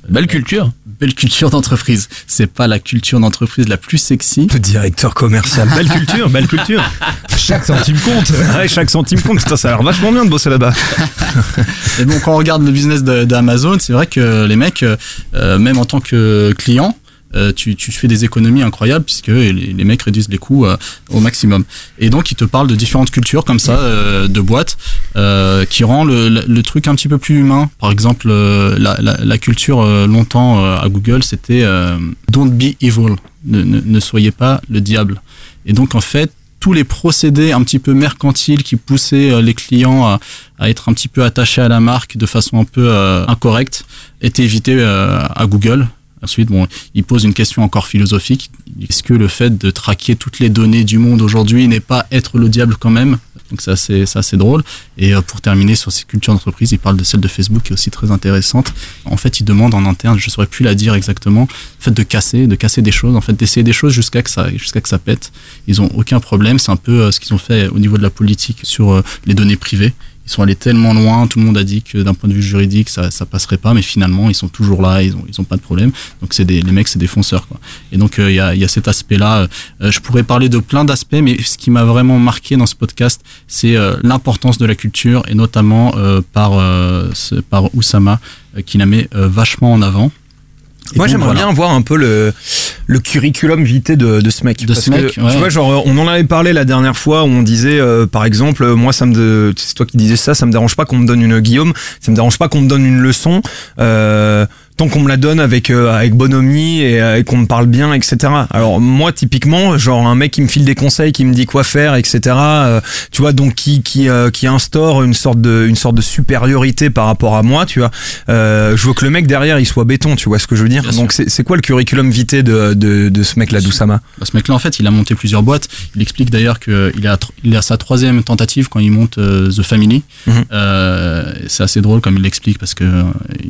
Belle culture. Belle culture d'entreprise. C'est pas la culture d'entreprise la plus sexy. Le directeur commercial. Belle culture, belle culture. Chaque centime compte. Ouais, chaque centime compte. Putain, ça a l'air vachement bien de bosser là-bas. Et donc, quand on regarde le business d'Amazon, c'est vrai que les mecs, euh, même en tant que client, euh, tu, tu fais des économies incroyables puisque les, les mecs réduisent les coûts euh, au maximum. Et donc, ils te parlent de différentes cultures comme ça, euh, de boîtes, euh, qui rend le, le- le truc un petit peu plus humain. Par exemple, euh, la, la, la culture euh, longtemps euh, à Google, c'était euh, Don't be evil, ne, ne, ne soyez pas le diable. Et donc, en fait, tous les procédés un petit peu mercantiles qui poussaient euh, les clients à, à être un petit peu attachés à la marque de façon un peu euh, incorrecte étaient évités euh, à Google. Ensuite, bon, il pose une question encore philosophique. Est-ce que le fait de traquer toutes les données du monde aujourd'hui n'est pas être le diable quand même? Donc c'est assez, c'est assez drôle. Et euh, pour terminer sur ces cultures d'entreprise, il parle de celle de Facebook qui est aussi très intéressante. En fait, il demande en interne, je saurais plus la dire exactement, de casser des choses, en fait, d'essayer des choses jusqu'à que ça, jusqu'à que ça pète. Ils ont aucun problème. C'est un peu euh, ce qu'ils ont fait au niveau de la politique sur euh, les données privées. Ils sont allés tellement loin, tout le monde a dit que d'un point de vue juridique, ça, ça passerait pas, mais finalement, ils sont toujours là, ils ont, ils ont pas de problème. Donc, c'est des, les mecs, c'est des fonceurs, quoi. Et donc, euh, il y, a, y a cet aspect-là. Euh, je pourrais parler de plein d'aspects, mais ce qui m'a vraiment marqué dans ce podcast, c'est euh, l'importance de la culture, et notamment euh, par, euh, par Oussama, qui la met vachement en avant. Et Moi, j'aimerais voilà. bien voir un peu le, le curriculum vitae de, de ce mec. De Parce ce mec, que, ouais. Tu vois, genre, on en avait parlé la dernière fois où on disait, euh, par exemple, euh, moi, ça me, c'est toi qui disais ça, ça me dérange pas qu'on me donne une Guillaume, ça me dérange pas qu'on me donne une leçon. Euh, tant qu'on me la donne avec euh, avec bonhomie et, euh, et qu'on me parle bien, etc. Alors moi typiquement, genre un mec qui me file des conseils, qui me dit quoi faire, etc. euh, tu vois, donc qui qui qui instaure une sorte de une sorte de supériorité par rapport à moi, tu vois. Je veux que le mec derrière il soit béton, tu vois ce que je veux dire. Bien donc c'est c'est quoi le curriculum vitae de de, de ce mec là, d'Oussama Bah, ce mec-là, en fait, il a monté plusieurs boîtes. Il explique d'ailleurs qu'il est, à tr- il à sa troisième tentative quand il monte The Family. Mhm. C'est assez drôle comme il l'explique parce que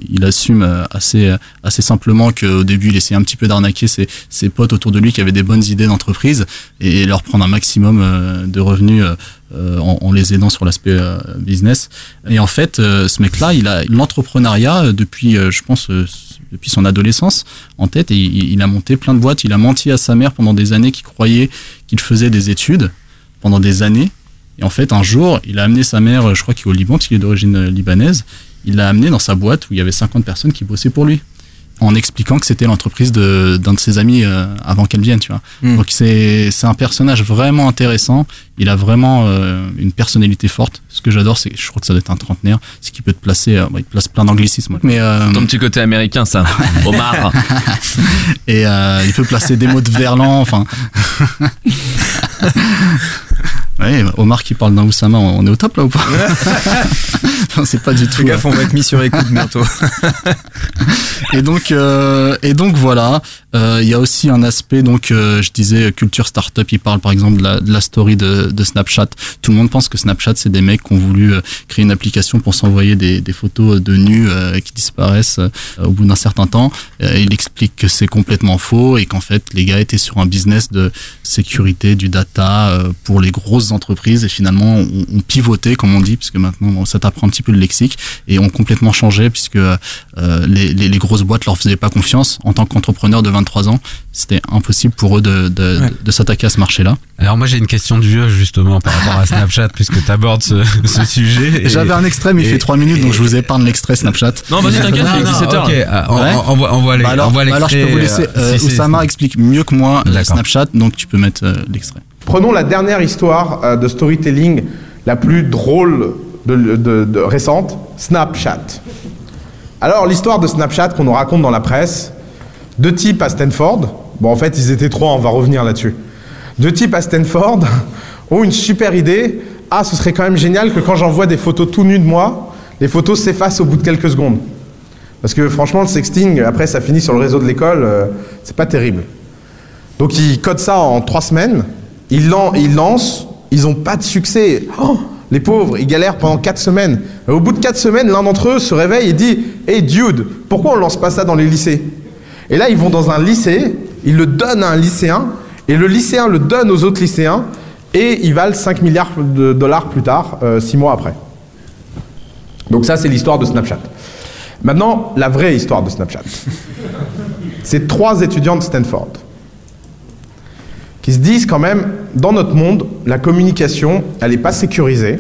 il assume euh, assez, assez simplement qu'au début, il essayait un petit peu d'arnaquer ses, potes autour de lui qui avaient des bonnes idées d'entreprise et leur prendre un maximum euh, de revenus. euh, euh, en, les aidant sur l'aspect euh, business. Et en fait, euh, ce mec-là, il a l'entrepreneuriat euh, depuis, euh, je pense, euh, depuis son adolescence en tête et il, a monté plein de boîtes. Il a menti à sa mère pendant des années qui croyait qu'il faisait des études pendant des années. Et en fait, un jour, il a amené sa mère, je crois qu'il est au Liban, parce qu'il est d'origine euh, libanaise, il l'a amené dans sa boîte où il y avait 50 personnes qui bossaient pour lui. En expliquant que c'était l'entreprise de- d'un de, ses amis euh, avant qu'elle vienne, tu vois. Mm. Donc c'est c'est un personnage vraiment intéressant. Il a vraiment euh, une personnalité forte. Ce que j'adore, c'est, je crois que ça doit être un trentenaire, c'est qu'il peut te placer, euh, bah, il te place plein d'anglicismes. Mais euh, Ton petit côté américain, ça. Omar. et euh, il peut placer des mots de verlan, enfin. Ouais, Omar qui parle d'un Oussama, on est au top là ou pas Non, C'est pas du tout. Fais gaffe, on va être mis sur écoute bientôt. Et donc, euh, et donc voilà. Euh, Il y a aussi un aspect, donc euh, je disais culture startup. Il parle par exemple de la, de la story de, de Snapchat. Tout le monde pense que Snapchat c'est des mecs qui ont voulu euh, créer une application pour s'envoyer des, des photos de nus euh, qui disparaissent euh, au bout d'un certain temps. Euh, il explique que c'est complètement faux et qu'en fait les gars étaient sur un business de sécurité du data euh, pour les grosses entreprises et finalement ont, ont pivoté comme on dit puisque maintenant bon, ça t'apprend un petit peu le lexique et ont complètement changé puisque euh, les, les, les grosses boîtes leur faisaient pas confiance en tant qu'entrepreneur de 23 ans c'était impossible pour eux de, de, Ouais. de, de s'attaquer à ce marché là Alors moi j'ai une question de vieux justement par rapport à Snapchat puisque tu abordes ce, ce sujet. et- j'avais un extrait mais il fait 3 minutes donc je vous épargne l'extrait Snapchat Non, vas-y, t'inquiète, il est Non, non, 17 heures. ok, ah, on- on- envoie, les- bah alors, bah alors je peux vous laisser euh, euh, si Oussama explique mieux que moi euh, D'accord. Snapchat donc tu peux mettre euh, l'extrait Prenons la dernière histoire euh, de storytelling la plus drôle récente, Snapchat. Alors l'histoire de Snapchat qu'on nous raconte dans la presse, deux types à Stanford, bon en fait ils étaient trois, on va revenir là-dessus. Deux types à Stanford ont une super idée, ah ce serait quand même génial que quand j'envoie des photos tout nues de moi, les photos s'effacent au bout de quelques secondes. Parce que franchement le sexting, après ça finit sur le réseau de l'école, euh, c'est pas terrible. Donc ils codent ça en trois semaines, ils, lan- ils lancent, ils n'ont pas de succès. Oh, les pauvres, ils galèrent pendant quatre semaines. Et au bout de quatre semaines, l'un d'entre eux se réveille et dit Hey dude, pourquoi on lance pas ça dans les lycées? Et là, ils vont dans un lycée, ils le donnent à un lycéen, et le lycéen le donne aux autres lycéens, et ils valent 5 milliards de dollars plus tard, euh, six mois après. Donc ça, c'est l'histoire de Snapchat. Maintenant, la vraie histoire de Snapchat. C'est trois étudiants de Stanford qui se disent quand même, dans notre monde, la communication, elle n'est pas sécurisée.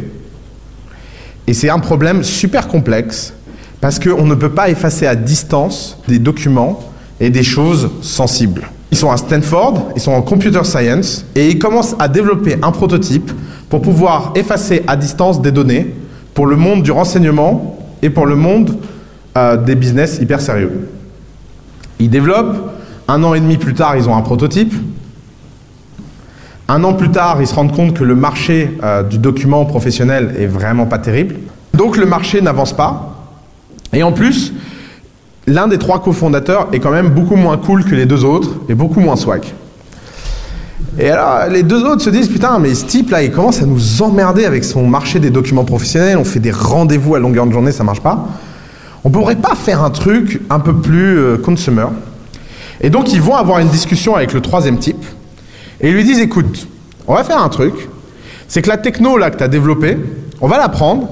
Et c'est un problème super complexe, parce qu'on ne peut pas effacer à distance des documents et des choses sensibles. Ils sont à Stanford, ils sont en computer science, et ils commencent à développer un prototype pour pouvoir effacer à distance des données pour le monde du renseignement et pour le monde euh, des business hyper sérieux. Ils développent, un an et demi plus tard, ils ont un prototype, un an plus tard, ils se rendent compte que le marché euh, du document professionnel est vraiment pas terrible. Donc le marché n'avance pas. Et en plus, l'un des trois cofondateurs est quand même beaucoup moins cool que les deux autres et beaucoup moins swag. Et alors, les deux autres se disent Putain, mais ce type-là, il commence à nous emmerder avec son marché des documents professionnels. On fait des rendez-vous à longueur de journée, ça marche pas. On pourrait pas faire un truc un peu plus euh, consumer. Et donc, ils vont avoir une discussion avec le troisième type. Et ils lui disent écoute, on va faire un truc, c'est que la techno là que tu as développée, on va la prendre,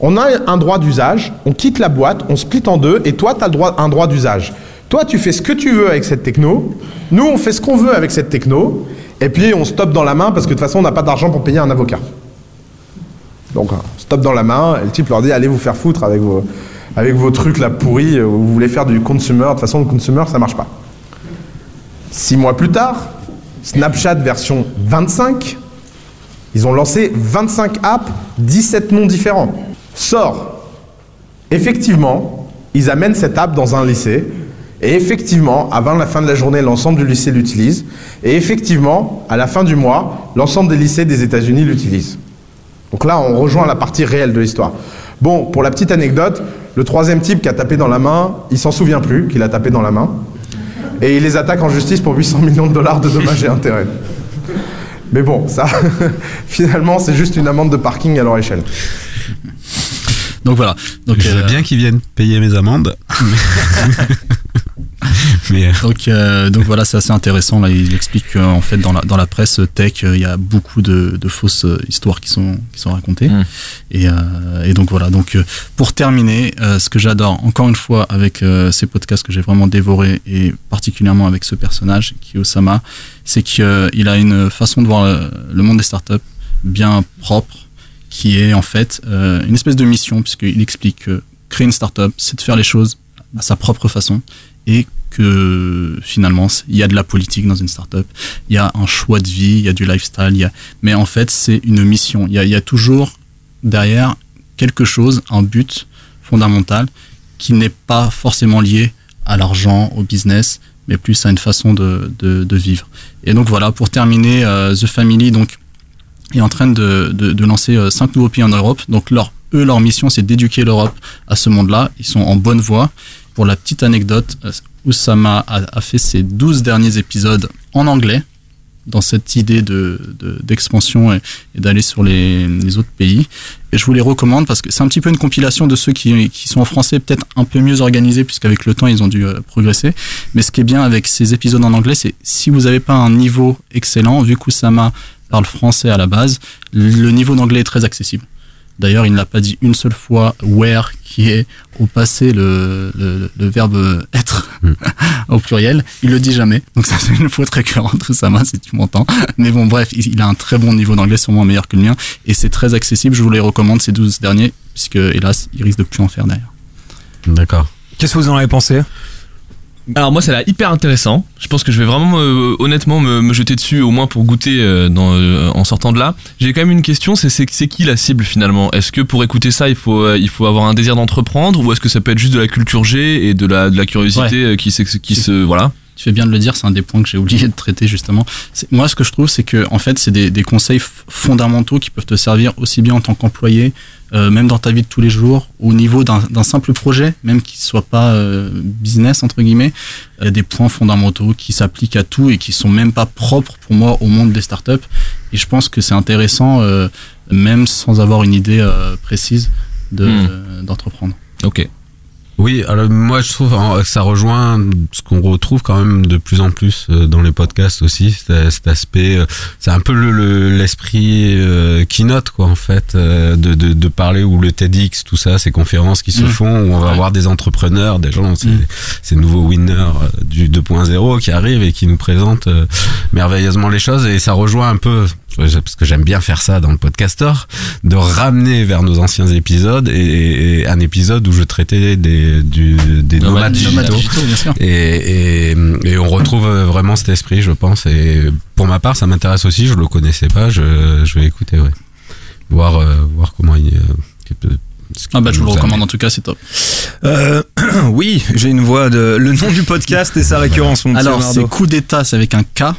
on a un droit d'usage, on quitte la boîte, on split en deux, et toi tu as le droit, un droit d'usage. Toi tu fais ce que tu veux avec cette techno, nous on fait ce qu'on veut avec cette techno, et puis on stoppe dans la main parce que de toute façon on n'a pas d'argent pour payer un avocat. Donc stop dans la main, et le type leur dit allez vous faire foutre avec vos, avec vos trucs là pourris, euh, vous voulez faire du consumer, de toute façon le consumer ça marche pas. Six mois plus tard, Snapchat version 25, ils ont lancé 25 apps, 17 noms différents. Sort. Effectivement, ils amènent cette app dans un lycée, et effectivement, avant la fin de la journée, l'ensemble du lycée l'utilise, et effectivement, à la fin du mois, l'ensemble des lycées des États-Unis l'utilisent. Donc là, on rejoint la partie réelle de l'histoire. Bon, pour la petite anecdote, le troisième type qui a tapé dans la main, il s'en souvient plus qu'il a tapé dans la main. Et il les attaque en justice pour 800 millions de dollars de dommages et intérêts. Mais bon, ça, finalement, c'est juste une amende de parking à leur échelle. Donc voilà. Donc, Je veux euh, bien qu'ils viennent payer mes amendes. Mais Donc, euh, donc voilà, c'est assez intéressant. Là, il explique qu'en fait, dans la, dans la presse tech, euh, il y a beaucoup de, de fausses euh, histoires qui sont, qui sont racontées. Mm. Et, euh, et donc voilà. Donc, euh, pour terminer, euh, ce que j'adore, encore une fois, avec euh, ces podcasts que j'ai vraiment dévorés, et particulièrement avec ce personnage, qui est Osama, c'est qu'il a une façon de voir le, le monde des startups bien propre, qui est en fait euh, une espèce de mission, puisqu'il explique que créer une startup, c'est de faire les choses à sa propre façon et que finalement il y a de la politique dans une startup, il y a un choix de vie, il y a du lifestyle, y a... mais en fait c'est une mission. Il y, a, toujours derrière quelque chose, un but fondamental qui n'est pas forcément lié à l'argent, au business, mais plus à une façon de, de, vivre. Et donc voilà, pour terminer, euh, The Family donc est en train de, de, de lancer euh, cinq nouveaux pays en Europe. Donc leur, eux, leur mission, c'est d'éduquer l'Europe à ce monde-là. Ils sont en bonne voie. Pour la petite anecdote, euh, Oussama a, fait ses 12 derniers épisodes en anglais dans cette idée de de- d'expansion et, d'aller sur les, autres pays. Et je vous les recommande parce que c'est un petit peu une compilation de ceux qui, qui sont en français peut-être un peu mieux organisés puisqu'avec le temps ils ont dû euh, progresser. Mais ce qui est bien avec ces épisodes en anglais, c'est si vous n'avez pas un niveau excellent, vu qu'Oussama parle français à la base, le niveau d'anglais est très accessible. D'ailleurs, il ne l'a pas dit une seule fois where, qui est au passé le, le, le verbe être au pluriel. Il le dit jamais. Donc ça, c'est une faute récurrente, Oussama, si tu m'entends. Mais bon, bref, il, il a un très bon niveau d'anglais, sûrement meilleur que le mien. Et c'est très accessible. Je vous les recommande, ces 12 derniers, puisque hélas, il risque de plus en faire derrière. d'accord. Qu'est-ce que vous en avez pensé? Alors moi ça a l'air hyper intéressant. Je pense que je vais vraiment me- honnêtement me, me jeter dessus au moins pour goûter euh, dans, euh, en sortant de là. J'ai quand même une question, c'est qui la cible finalement? Est-ce que pour écouter ça il faut euh, il faut avoir un désir d'entreprendre ou est-ce que ça peut être juste de la culture G et de la de la curiosité qui se voilà? Tu fais bien de le dire, c'est un des points que j'ai oublié de traiter justement. Moi, ce que je trouve, c'est que en fait, c'est des, des conseils fondamentaux qui peuvent te servir aussi bien en tant qu'employé, euh, même dans ta vie de tous les jours, au niveau d'un simple projet, même qui soit pas euh, business entre guillemets, euh, des points fondamentaux qui s'appliquent à tout et qui sont même pas propres pour moi au monde des startups. Et je pense que c'est intéressant, euh, même sans avoir une idée précise de- Hmm. d'entreprendre. Ok. Oui, alors moi je trouve euh, que ça rejoint ce qu'on retrouve quand même de plus en plus euh, dans les podcasts aussi, cet, cet aspect, euh, c'est un peu le- le- l'esprit euh, keynote quoi en fait, euh, de, de, de parler ou le TEDx, tout ça, ces conférences qui se Mm. font où on va avoir des entrepreneurs, des gens, ces, Mm. ces nouveaux winners euh, du 2.0 qui arrivent et qui nous présentent euh, merveilleusement les choses et ça rejoint un peu parce que j'aime bien faire ça dans le podcaster, de ramener vers nos anciens épisodes et, et un épisode où je traitais des, du, des Nomades nomades digitaux. bien sûr. Et, et, et on retrouve vraiment cet esprit, je pense. Et pour ma part, ça m'intéresse aussi. Je le connaissais pas. Je, je vais écouter, ouais. Voir, euh, voir comment il. euh, Ah bah peut je vous le recommande en tout cas, c'est top. Euh, oui, j'ai une voix de. Le nom du podcast et sa récurrence, Alors, c'est coup d'état, c'est avec un K.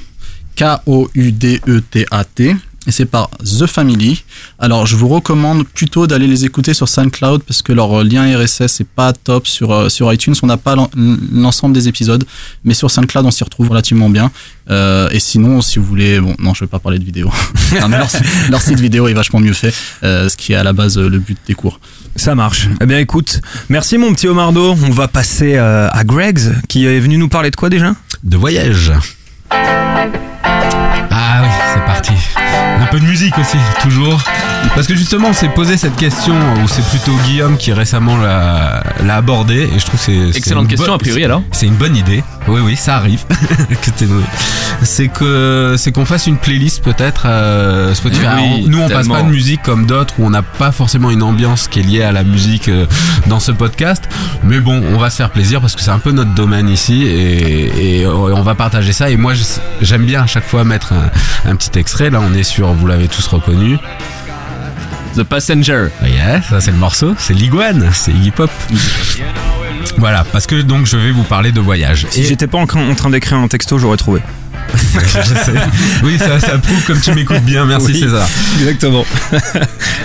K-O-U-D-E-T-A-T. Et c'est par The Family. Alors, je vous recommande plutôt d'aller les écouter sur SoundCloud parce que leur lien RSS est pas top sur, euh, sur iTunes. On n'a pas l'en- l'ensemble des épisodes, mais sur SoundCloud, on s'y retrouve relativement bien. Euh, et sinon, si vous voulez, bon, non, je vais pas parler de vidéo. Non, mais leur, leur site vidéo est vachement mieux fait, euh, ce qui est à la base le but des cours. Ça marche. Eh bien, écoute, merci mon petit Omardo. On va passer euh, à Greg's qui est venu nous parler de quoi déjà? De voyage. Bye. Ah oui, c'est parti. Un peu de musique aussi, toujours. Parce que justement, on s'est posé cette question, où c'est plutôt Guillaume qui récemment l'a l'a abordé, et je trouve que c'est... Excellente une question bonne- a priori alors. C'est une bonne idée. Oui, oui, ça arrive. C'est que c'est qu'on fasse une playlist peut-être euh, Spotify. Oui, Alors, nous, on passe pas de musique comme d'autres où on n'a pas forcément une ambiance qui est liée à la musique euh, dans ce podcast. Mais bon, on va se faire plaisir parce que c'est un peu notre domaine ici et, et on va partager ça. Et moi, j'aime bien à chaque fois mettre un, un petit extrait. Là, on est sur, vous l'avez tous reconnu. The Passenger. Yeah, ça c'est le morceau, c'est l'iguane, c'est Iggy Pop. Voilà, parce que donc je vais vous parler de voyage. Si Et- j'étais pas en, en train d'écrire un texto, j'aurais trouvé. Je sais. Oui, ça, ça prouve comme tu m'écoutes bien, merci Oui. César. Exactement.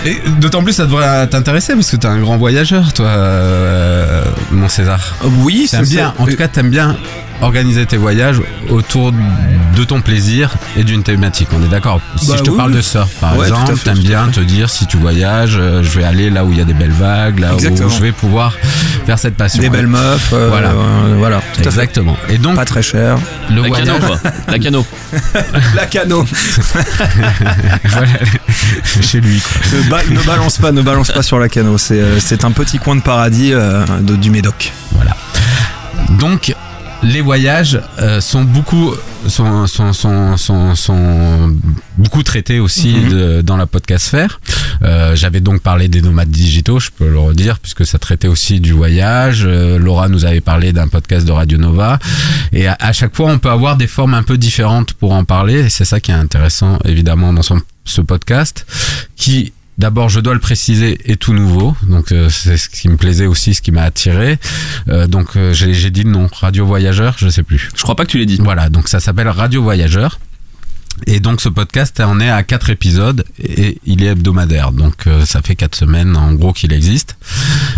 Et d'autant plus ça devrait t'intéresser parce que t'es un grand voyageur, toi, euh, mon César. Oui, c'est bien, ça. en tout cas, t'aimes bien organiser tes voyages autour de ton plaisir et d'une thématique. On est d'accord. Si Bah je te oui, parle oui. de surf, par Ouais, exemple, t'aimes bien te dire si tu voyages, euh, je vais aller là où il y a des belles vagues, là Exactement. où je vais pouvoir faire cette passion. Des belles meufs. euh, Voilà. euh, voilà. Tout à fait. Exactement. Et donc, Pas très cher. le voyage. La cano. La cano. voilà, chez lui, quoi. ne, ba- ne balance pas, ne balance pas sur la cano. C'est euh, c'est un petit coin de paradis euh, de- du Médoc. Voilà. Donc, les voyages euh, sont beaucoup sont, sont, sont, sont, sont beaucoup traités aussi Mhm. de- dans la podcast sphère. Euh, J'avais donc parlé des nomades digitaux, je peux le redire, puisque ça traitait aussi du voyage. Euh, Laura nous avait parlé d'un podcast de Radio Nova. Et à, à chaque fois, on peut avoir des formes un peu différentes pour en parler. Et c'est ça qui est intéressant, évidemment, dans son, ce podcast, qui D'abord, je dois le préciser, est tout nouveau. Donc, euh, c'est ce qui me plaisait aussi, ce qui m'a attiré. Euh, donc, euh, j'ai j'ai dit le nom, Radio Voyageur, je sais plus. Je crois pas que tu l'aies dit. Voilà, donc ça s'appelle Radio Voyageur. Et donc ce podcast en est à quatre épisodes et il est hebdomadaire. Donc euh, ça fait quatre semaines en gros qu'il existe.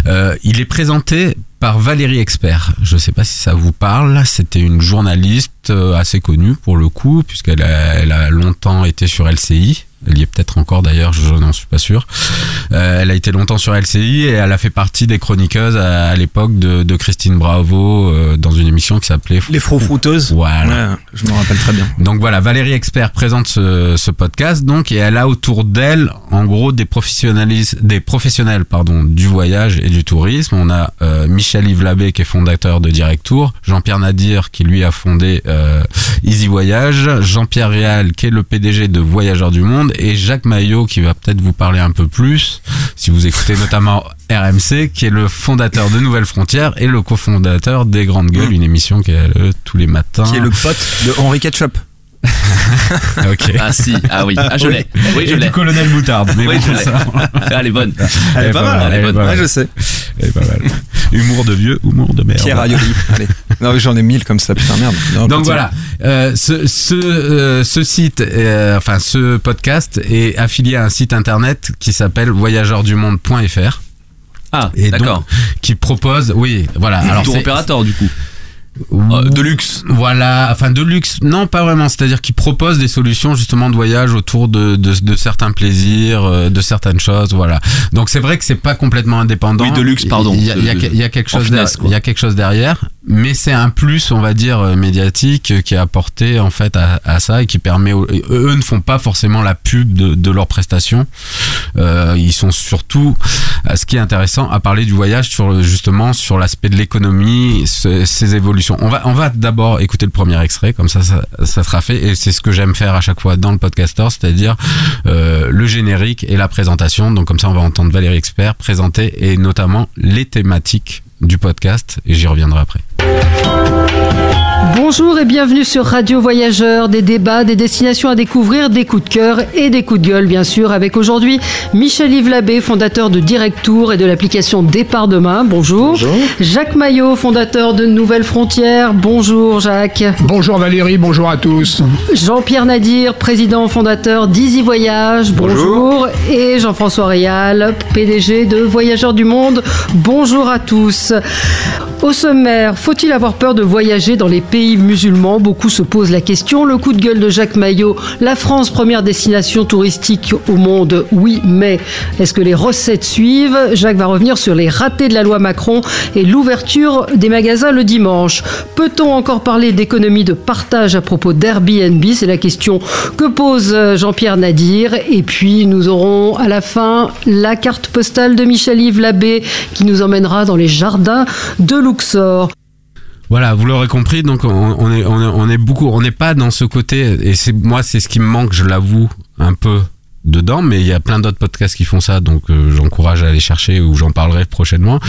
Euh, il est présenté par Valérie Expert. Je sais pas si ça vous parle. C'était une journaliste assez connue pour le coup puisqu'elle a, elle a longtemps été sur LCI. Elle y est peut-être encore d'ailleurs, je n'en suis pas sûr. Euh, elle a été longtemps sur LCI et elle a fait partie des chroniqueuses à, à l'époque de, de Christine Bravo euh, dans une émission qui s'appelait Les froufrouteuses. Voilà. Ouais, je me rappelle très bien. Donc voilà, Valérie Expert présente ce, ce podcast donc et elle a autour d'elle en gros des professionnels pardon du voyage et du tourisme. On a euh, Michel Yves Labbé qui est fondateur de Direct Tour, Jean-Pierre Nadir qui lui a fondé Easy Voyage, Jean-Pierre Réal qui est le PDG de Voyageurs du Monde monde, et Jacques Maillot qui va peut-être vous parler un peu plus, si vous écoutez notamment RMC, qui est le fondateur de Nouvelles Frontières et le cofondateur des Grandes Gueules, une émission qui est euh, tous les matins. Qui est le pote de Henri Ketchup. Ok. Ah si, ah oui, ah je l'ai. Oui, je l'ai. du colonel Moutarde. Mais Oui, bon, je l'ai. ça, Elle est bonne. Elle est pas mal, elle est bonne. Ouais, je sais. elle est pas mal. Humour de vieux, humour de merde. Pierre Aioli. Allez. Non, j'en ai mille comme ça, putain, merde. Non, Donc voilà, euh, ce, ce, euh, ce site, euh, enfin ce podcast est affilié à un site internet qui s'appelle voyageurdumumonde.fr Ah, d'accord. qui propose, oui, voilà. Alors Tour opérateur du coup. Euh, de luxe. Voilà, enfin de luxe, non pas vraiment, c'est-à-dire qu'ils proposent des solutions justement de voyage autour de, de, de certains plaisirs, euh, de certaines choses, voilà. Donc c'est vrai que c'est pas complètement indépendant. Oui, de luxe, pardon. Il y a, y a- y a quelque chose, finesse, derrière, il y a quelque chose derrière, mais c'est un plus, on va dire euh, médiatique, qui est apporté en fait à, à ça et qui permet. aux- eux ne font pas forcément la pub de, de leurs prestations. Euh, ils sont surtout, ce qui est intéressant, à parler du voyage sur justement sur l'aspect de l'économie, ses évolutions. On va, on va d'abord écouter le premier extrait, comme ça, ça, sera fait. Et c'est ce que j'aime faire à chaque fois dans le podcaster, c'est-à-dire euh, le générique et la présentation. Donc comme ça, on va entendre Valérie Expert présenter et notamment les thématiques du podcast. Et j'y reviendrai après. Bonjour et bienvenue sur Radio Voyageurs, des débats, des destinations à découvrir, des coups de cœur et des coups de gueule bien sûr avec aujourd'hui Michel-Yves Labbé, fondateur de Direct Tour et de l'application Départ Demain. Bonjour. Jacques Maillot, fondateur de Nouvelles Frontières. Bonjour Jacques. Bonjour Valérie, bonjour à tous. Jean-Pierre Nadir, président fondateur d'Easy Voyage. Bonjour. Et Jean-François Réal, PDG de Voyageurs du Monde. Bonjour à tous. Au sommaire, faut-il avoir peur de voyager dans les pays musulmans? Beaucoup se posent la question. Le coup de gueule de Jacques Maillot, la France, première destination touristique au monde, oui, mais est-ce que les recettes suivent? Jacques va revenir sur les ratés de la loi Macron et l'ouverture des magasins le dimanche. Peut-on encore parler d'économie de partage à propos d'Airbnb? C'est la question que pose euh, Jean-Pierre Nadir. Et puis nous aurons à la fin la carte postale de Michel-Yves Labbé qui nous emmènera dans les jardins de Luxor. Voilà, vous l'aurez compris, donc on, est, on, est, on est beaucoup, on n'est pas dans ce côté, et c'est moi c'est ce qui me manque, je l'avoue, un peu dedans, mais il y a plein d'autres podcasts qui font ça, donc euh, j'encourage à aller chercher ou j'en parlerai prochainement.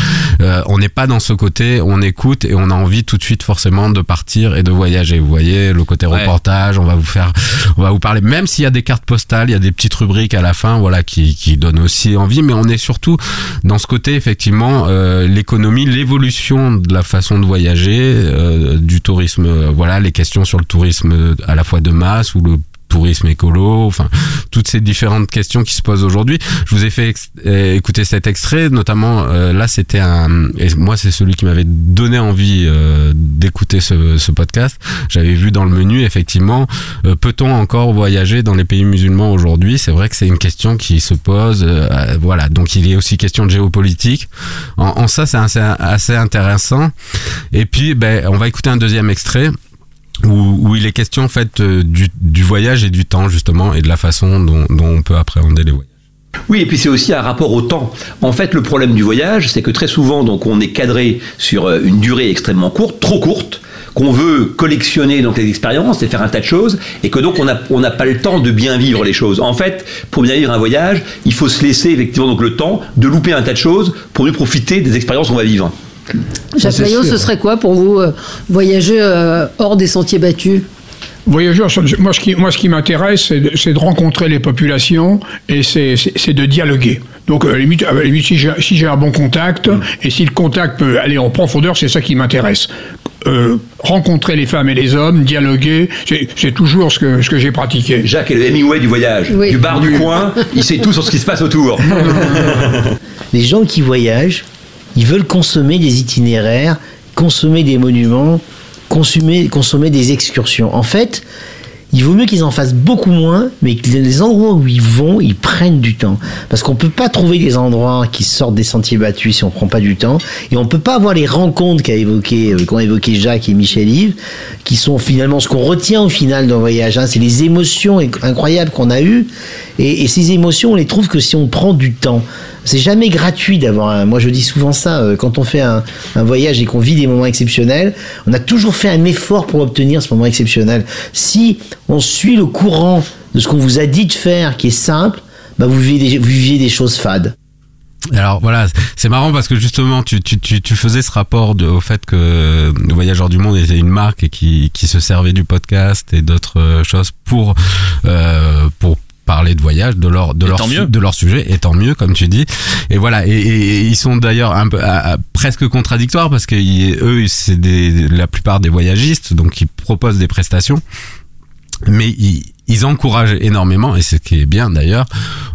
Euh, on n'est pas dans ce côté, on écoute et on a envie tout de suite forcément de partir et de voyager. Vous voyez, le côté Ouais. reportage, on va vous faire, on va vous parler, même s'il y a des cartes postales, il y a des petites rubriques à la fin, voilà, qui, qui donnent aussi envie, mais on est surtout dans ce côté effectivement euh, l'économie, l'évolution de la façon de voyager, euh, du tourisme, euh, voilà, les questions sur le tourisme à la fois de masse ou le tourisme écolo, enfin toutes ces différentes questions qui se posent aujourd'hui. Je vous ai fait euh, écouter cet extrait, notamment euh, là c'était un, et moi c'est celui qui m'avait donné envie euh, d'écouter ce, ce podcast. J'avais vu dans le menu effectivement, euh, peut-on encore voyager dans les pays musulmans aujourd'hui? C'est vrai que c'est une question qui se pose. euh, voilà, donc il est aussi question de géopolitique. En, en ça c'est assez, assez intéressant. Et puis ben on va écouter un deuxième extrait où, il est question en fait euh, du, voyage et du temps justement et de la façon dont, on peut appréhender les voyages. Oui, et puis c'est aussi un rapport au temps. En fait, le problème du voyage, c'est que très souvent, donc, on est cadré sur euh, une durée extrêmement courte, trop courte, qu'on veut collectionner donc les expériences et faire un tas de choses, et que donc on n'a on n'a pas le temps de bien vivre les choses. En fait, pour bien vivre un voyage, il faut se laisser effectivement donc le temps de louper un tas de choses pour mieux profiter des expériences qu'on va vivre. Jacques Maillot, sûr. ce serait quoi pour vous euh, voyager euh, hors des sentiers battus? Voyageurs, ça- moi ce qui, moi, ce qui m'intéresse, c'est de, c'est de rencontrer les populations et c'est c'est- c'est de dialoguer. Donc, à la limite, à la limite, si j'ai si j'ai un bon contact, et si le contact peut aller en profondeur, c'est ça qui m'intéresse. Euh, rencontrer les femmes et les hommes, dialoguer, c'est c'est toujours ce que, ce que j'ai pratiqué. Jacques est le Hemingway du voyage, Oui. du bar du coin, il sait tout sur ce qui se passe autour. Les gens qui voyagent, ils veulent consommer des itinéraires, consommer des monuments, consommer, consommer des excursions. En fait, il vaut mieux qu'ils en fassent beaucoup moins, mais que les endroits où ils vont, ils prennent du temps. Parce qu'on peut pas trouver des endroits qui sortent des sentiers battus si on prend pas du temps. Et on peut pas avoir les rencontres qu'a évoqué, euh, qu'ont évoqué Jacques et Michel-Yves, qui sont finalement ce qu'on retient au final d'un voyage. hein. C'est les émotions inc- incroyables qu'on a eues. Et, et ces émotions, on les trouve que si on prend du temps. C'est jamais gratuit d'avoir un. Moi, je dis souvent ça. euh, Quand on fait un, voyage et qu'on vit des moments exceptionnels, on a toujours fait un effort pour obtenir ce moment exceptionnel. Si on suit le courant de ce qu'on vous a dit de faire, qui est simple, bah vous viviez des, viviez des choses fades. Alors voilà, c'est marrant parce que justement tu, faisais ce rapport au fait que le Voyageurs du Monde était une marque et qui, se servait du podcast et d'autres euh, choses euh, pour parler de voyage, de leur de Et leur mieux. de leur sujet, et tant mieux comme tu dis. Et voilà, et, et- et ils sont d'ailleurs un peu à- à- presque contradictoires parce que ils- eux c'est des la plupart des voyagistes donc ils proposent des prestations mais ils, ils encouragent énormément, et c'est ce qui est bien d'ailleurs,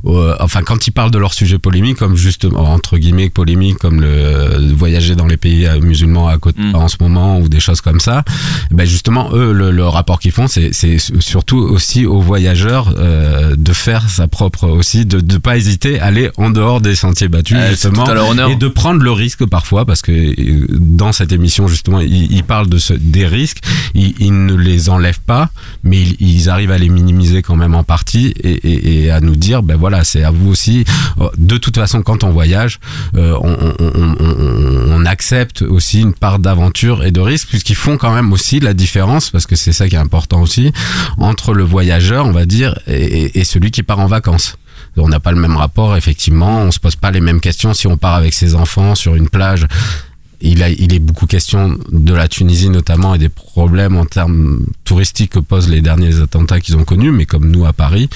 euh, enfin quand ils parlent de leur sujet polémique, comme justement, entre guillemets, polémique, comme le voyager dans les pays euh, musulmans à côté, Mm. en ce moment, ou des choses comme ça, ben justement, eux, le, le rapport qu'ils font, c'est surtout aussi aux voyageurs euh, de faire sa propre aussi, de ne pas hésiter à aller en dehors des sentiers battus, Eh, justement, et de prendre le risque parfois, parce que euh, dans cette émission, justement, ils, ils parlent de ce, des risques, ils, ils ne les enlèvent pas, mais ils, ils arrivent à les minimiser quand même en partie et, et, et à nous dire, ben voilà, c'est à vous aussi. Euh, De toute façon, quand on voyage, euh, on, on, on, on- accepte aussi une part d'aventure et de risque, puisqu'ils font quand même aussi la différence, parce que c'est ça qui est important aussi, entre le voyageur, on va dire, et- et celui qui part en vacances. On n'a pas le même rapport, effectivement. On se pose pas les mêmes questions si on part avec ses enfants sur une plage. Il, a, il est beaucoup question de la Tunisie notamment et des problèmes en termes touristiques que posent les derniers attentats qu'ils ont connus, mais comme nous à Paris,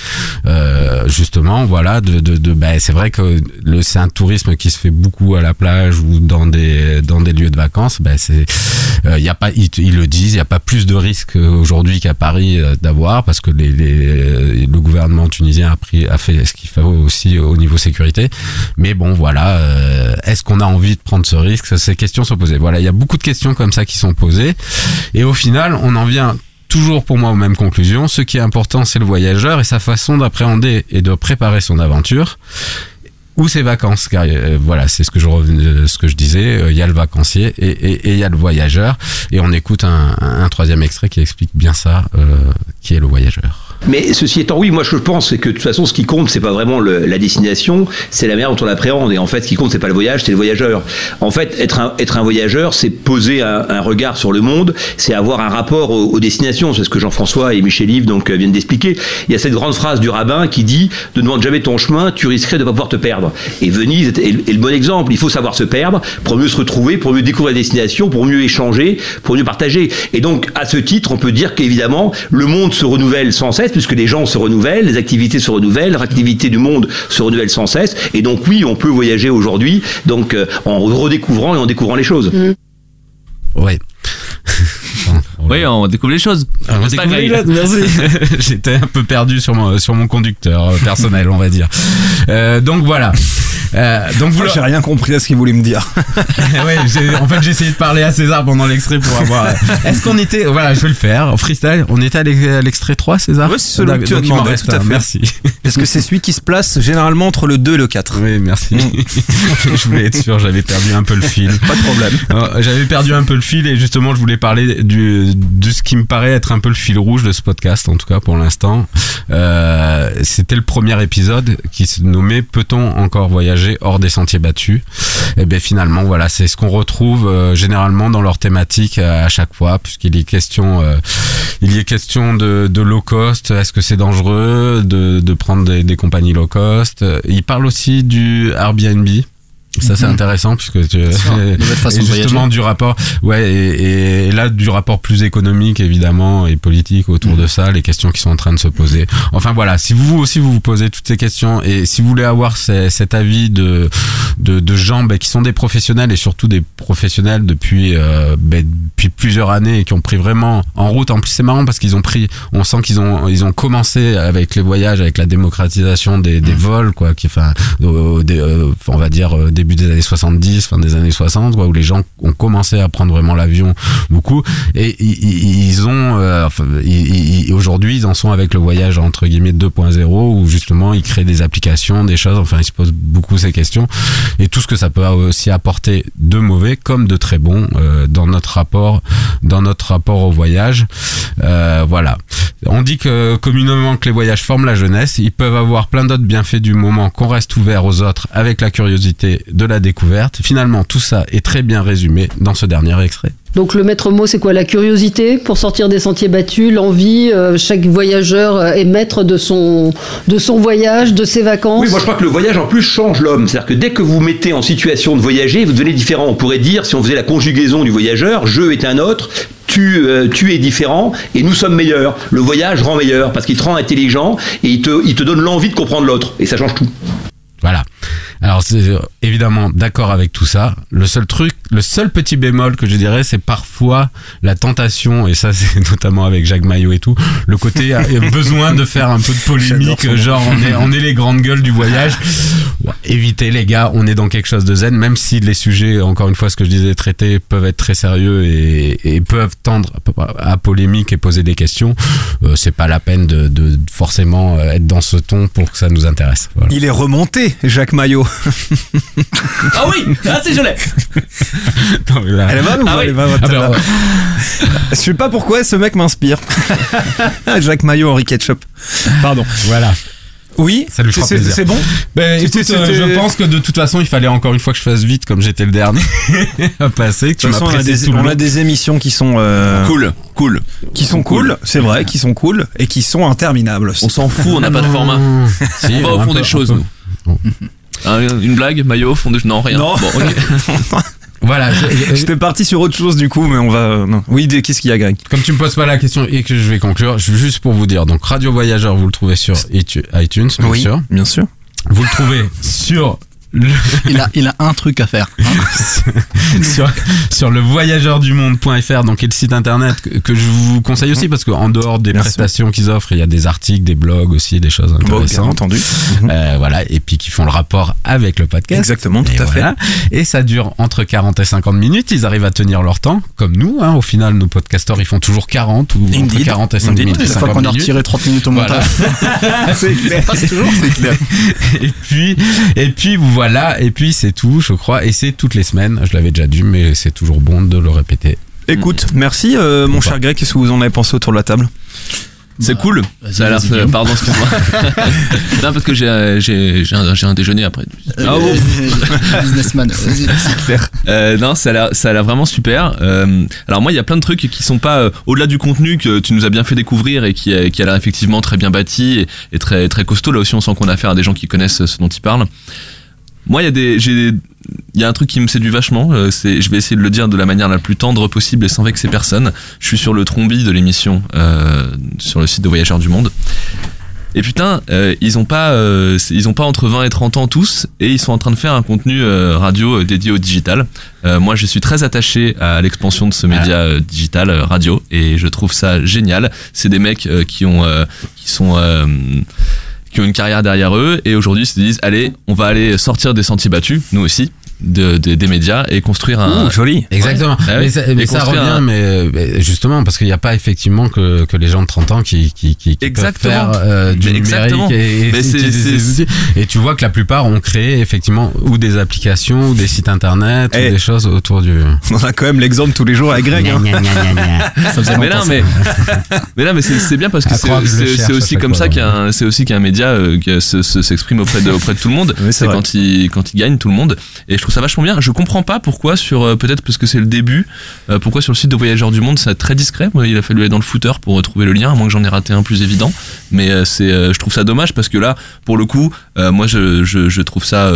euh, justement, voilà, de, de, de ben, c'est vrai que le, c'est un tourisme qui se fait beaucoup à la plage ou dans des dans des lieux de vacances. Ben c'est, euh, il y a pas, ils, ils le disent, il y a pas plus de risques aujourd'hui qu'à Paris euh, d'avoir parce que les, les, le gouvernement tunisien a pris a fait ce qu'il faut aussi au niveau sécurité. Mais bon, voilà, euh, est-ce qu'on a envie de prendre ce risque? Ça, Ces sont posées. Voilà, il y a beaucoup de questions comme ça qui sont posées. Et au final, on en vient toujours pour moi aux mêmes conclusions. Ce qui est important, c'est le voyageur et sa façon d'appréhender et de préparer son aventure ou ses vacances car euh, voilà c'est ce que je euh, disais euh, il y a le vacancier et il y a le voyageur et on écoute un, troisième extrait qui explique bien ça qui est le voyageur Mais ceci étant, oui, moi je pense que de toute façon, ce qui compte, c'est pas vraiment la destination, c'est la manière dont on l'appréhende. Et en fait, ce qui compte, c'est pas le voyage, c'est le voyageur. En fait, être un, voyageur, c'est poser un, regard sur le monde, c'est avoir un rapport aux, destinations. C'est ce que Jean-François et Michel Yves donc euh, viennent d'expliquer. Il y a cette grande phrase du rabbin qui dit "Ne demande jamais ton chemin, tu risquerais de pas pouvoir te perdre." Et Venise est, est le bon exemple. Il faut savoir se perdre pour mieux se retrouver, pour mieux découvrir la destination, pour mieux échanger, pour mieux partager. Et donc, à ce titre, on peut dire qu'évidemment, le monde se renouvelle sans cesse, puisque les gens se renouvellent, les activités se renouvellent, l'activité du monde se renouvelle sans cesse. Et donc, oui, on peut voyager aujourd'hui, donc euh, en redécouvrant et en découvrant les choses. ouais Oui, on découvre les choses. Ah, on pas les merci. J'étais un peu perdu sur mon, sur mon conducteur euh, personnel, on va dire. Euh, donc voilà. Euh, donc vous j'ai rien compris à ce qu'il voulait me dire. ouais, en fait, j'ai essayé de parler à César pendant l'extrait pour avoir. Est-ce qu'on était. Voilà, je vais le faire. Freestyle. On était à l'ex- à l'extrait 3, César Ouais, c'est celui que tu as demandé, tout à fait. Merci. Est-ce que c'est celui qui se place généralement entre le 2 et le 4 Oui, merci. je voulais être sûr, j'avais perdu un peu le fil. Pas de problème. Euh, J'avais perdu un peu le fil et justement, je voulais parler du, de ce qui me paraît être un peu le fil rouge de ce podcast, en tout cas pour l'instant. Euh, C'était le premier épisode qui se nommait Peut-on encore voyager? Hors des sentiers battus Et bien finalement, voilà, c'est ce qu'on retrouve euh, généralement dans leur thématique euh, à chaque fois, puisqu'il est question, euh, il y est question de, low cost. Est-ce que c'est dangereux de, de prendre des, des compagnies low cost? Il parle aussi du Airbnb. Ça c'est Mhm. intéressant puisque tu, et façon de justement du rapport ouais et, et là du rapport plus économique évidemment et politique autour Mhm. de ça les questions qui sont en train de se poser. Enfin voilà si vous aussi vous vous posez toutes ces questions et si vous voulez avoir ces- cet avis de de, de gens ben, qui sont des professionnels et surtout des professionnels depuis euh, ben, depuis plusieurs années et qui ont pris vraiment en route. En plus c'est marrant parce qu'ils ont pris on sent qu'ils ont ils ont commencé avec les voyages avec la démocratisation des, des vols quoi qui enfin des, euh, on va dire euh, début des années 70 fin des années 60 quoi, où les gens ont commencé à prendre vraiment l'avion beaucoup. Et ils, ont euh, aujourd'hui ils en sont avec le voyage entre guillemets 2.0 où justement ils créent des applications des choses enfin ils se posent beaucoup ces questions. Et tout ce que ça peut aussi apporter de mauvais comme de très bon euh, dans notre rapport dans notre rapport au voyage. Euh, voilà. On dit que communément que les voyages forment la jeunesse. Ils peuvent avoir plein d'autres bienfaits du moment qu'on reste ouvert aux autres avec la curiosité de la découverte. Finalement, tout ça est très bien résumé dans ce dernier extrait. Donc le maître mot, c'est quoi? La curiosité pour sortir des sentiers battus, l'envie. euh, chaque voyageur euh, est maître de son, de son voyage, de ses vacances? Oui, moi je crois que le voyage en plus change l'homme. C'est-à-dire que dès que vous mettez en situation de voyager, vous devenez différent. On pourrait dire, si on faisait la conjugaison du voyageur, je est un autre, tu, euh, tu es différent et nous sommes meilleurs. Le voyage rend meilleur parce qu'il te rend intelligent et il te, il te donne l'envie de comprendre l'autre. Et ça change tout. Voilà. Alors c'est euh, évidemment d'accord avec tout ça. Le seul truc, le seul petit bémol que je dirais, c'est parfois la tentation, et ça c'est notamment avec Jacques Maillot et tout, le côté euh, besoin de faire un peu de polémique, genre on est, on est les grandes gueules du voyage. Évitez les gars, on est dans quelque chose de zen, même si les sujets, encore une fois ce que je disais, traités peuvent être très sérieux et, et peuvent tendre à polémique et poser des questions. euh, c'est pas la peine de, de forcément euh, être dans ce ton pour que ça nous intéresse. Voilà. Il est remonté, Jacques Maillot. Ah oui, ah c'est je l'ai. Non, mais là- Elle va ou Ah oui. elle va, Ah ben, Je sais pas pourquoi ce mec m'inspire. Jacques Maillot, Henri Ketchup. Pardon. Voilà. Oui, Ça lui fera c'est- plaisir. C'est bon Ben, écoute, euh, je pense que de toute façon, il fallait encore une fois que je fasse vite, comme j'étais le dernier à passer. Que tu De m'as toute façon, on a, des, on a émissions qui sont euh, Cool, cool. qui sont cool, c'est vrai, qui sont cool et qui sont interminables. aussi. On s'en fout, on n'a pas de format. Si, On va au fond peu, des choses, nous. Hein, Une blague, maillot, fond des... Non, rien. Non. Bon, ok. Voilà. J'étais parti sur autre chose du coup, mais on va. euh, non. Oui, qu'est-ce qu'il y a, Greg? Comme tu me poses pas la question et que je vais conclure, juste pour vous dire, donc Radio Voyageur, vous le trouvez sur iTu- iTunes, bien Oui, sûr. bien sûr. Vous le trouvez sur le, Il a, il a un truc à faire. hein. sur, sur le voyageurdumonde.fr, donc est le site internet que, que je vous conseille aussi parce qu'en dehors des prestations qu'ils offrent, il y a des articles, des blogs aussi, des choses Bon, bien intéressantes. entendu. Euh, voilà, et puis qui font le rapport avec le podcast. Exactement, tout Et à voilà. Et ça dure entre 40 et 50 minutes. Ils arrivent à tenir leur temps, comme nous. Hein. Au final, nos podcasteurs, ils font toujours 40 ou entre Indeed. 40 et 50 Indeed. minutes. Une fois 50 qu'on a retiré 30 minutes au Voilà. montage. c'est clair. passe toujours, c'est clair. et puis, et puis voilà. Et puis c'est tout, je crois. Et c'est toutes les semaines. Je l'avais déjà dit, mais c'est toujours bon de le répéter. Écoute, merci euh, mon cher Greg. Qu'est-ce que vous en avez pensé autour de la table? C'est cool. vas-y, Ça a l'air. Pardon, excuse-moi. non, parce que j'ai euh, j'ai j'ai un, j'ai un déjeuner après. Ah bon Businessman, vas-y. Euh, non, ça a l'air, ça a l'air vraiment super. Euh, alors moi, il y a plein de trucs qui sont pas euh, au-delà du contenu que tu nous as bien fait découvrir et qui, a- qui a l'air effectivement très bien bâti et, et très très costaud. Là aussi, on sent qu'on a affaire à des gens qui connaissent ce dont ils parlent. Moi, il y a des, j'ai, il y a un truc qui me séduit vachement. euh, c'est, je vais essayer de le dire de la manière la plus tendre possible et sans vexer personne. Je suis sur le trombi de l'émission euh, sur le site de Voyageurs du Monde. Et putain, euh, ils ont pas, euh, ils ont pas entre 20 et 30 ans tous, et ils sont en train de faire un contenu euh, radio dédié au digital. Euh, moi, je suis très attaché à l'expansion de ce média euh, digital radio, et je trouve ça génial. C'est des mecs euh, qui ont, euh, qui sont euh, qui ont une carrière derrière eux et aujourd'hui se disent allez on va aller sortir des sentiers battus nous aussi de, de- des médias et construire un Ouh, joli. Exactement. Ouais. Mais ça, mais ça revient, un- mais, mais justement, parce qu'il n'y a pas effectivement que, que les gens de 30 ans qui, qui, qui, qui peuvent Exactement. faire euh, du Mais numérique exactement. et, et Mais. Et tu vois que la plupart ont créé effectivement ou des applications, ou des sites internet, Eh. ou des choses autour du. On a quand même l'exemple tous les jours avec Greg. hein. Ça mais non, mais, mais non, mais c'est bien parce que c'est aussi comme ça qu'un c'est aussi qu'un média euh, qui se- se- s'exprime auprès de auprès de tout le monde. C'est quand il quand il gagne tout le monde. Et je trouve ça vachement bien. Je comprends pas pourquoi sur euh, peut-être parce que c'est le début. euh, pourquoi sur le site de Voyageurs du Monde c'est très discret. Moi, il a fallu aller dans le footer pour retrouver le lien, à moins que j'en ai raté un plus évident. Mais euh, c'est euh, je trouve ça dommage parce que là, pour le coup, euh, moi je, je, je trouve ça.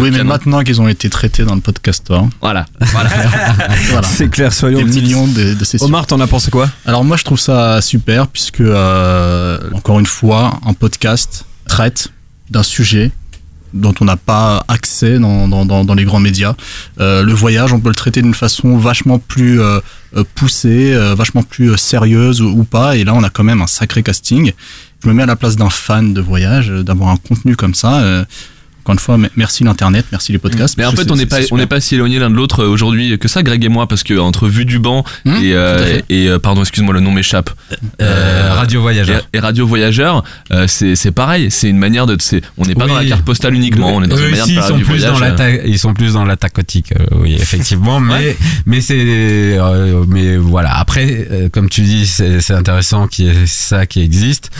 Oui, mais maintenant qu'ils ont été traités dans le podcast, Voilà. voilà. voilà. C'est clair, soyons Des millions de, de sessions. Omar, t'en as pensé quoi? Alors moi je trouve ça super puisque euh, encore une fois un podcast traite d'un sujet dont on n'a pas accès dans, dans, dans, dans les grands médias. Euh, le voyage, on peut le traiter d'une façon vachement plus euh, euh, poussée, euh, vachement plus euh, sérieuse ou, pas. Et là, on a quand même un sacré casting. Je me mets à la place d'un fan de voyage, euh, d'avoir un contenu comme ça. Encore une fois, me- merci l'internet, merci les podcasts. Mais en fait, on n'est pas, on n'est pas si éloignés l'un de l'autre euh, aujourd'hui que ça, Greg et moi, parce que entre Vue du banc et, euh, et euh, pardon, excuse-moi, le nom m'échappe. Euh, Radio Voyageur. Et, et Radio Voyageur, euh, c'est c'est pareil, c'est une manière de, c'est, on n'est pas Oui. dans la carte postale uniquement, on est dans une manière aussi, de ils parler sont du plus voyage. dans la ta- ils sont plus dans la tacotique, euh, oui, effectivement. mais mais c'est euh, mais voilà. Après, euh, comme tu dis, c'est c'est intéressant qu'il y ait ça qui existe.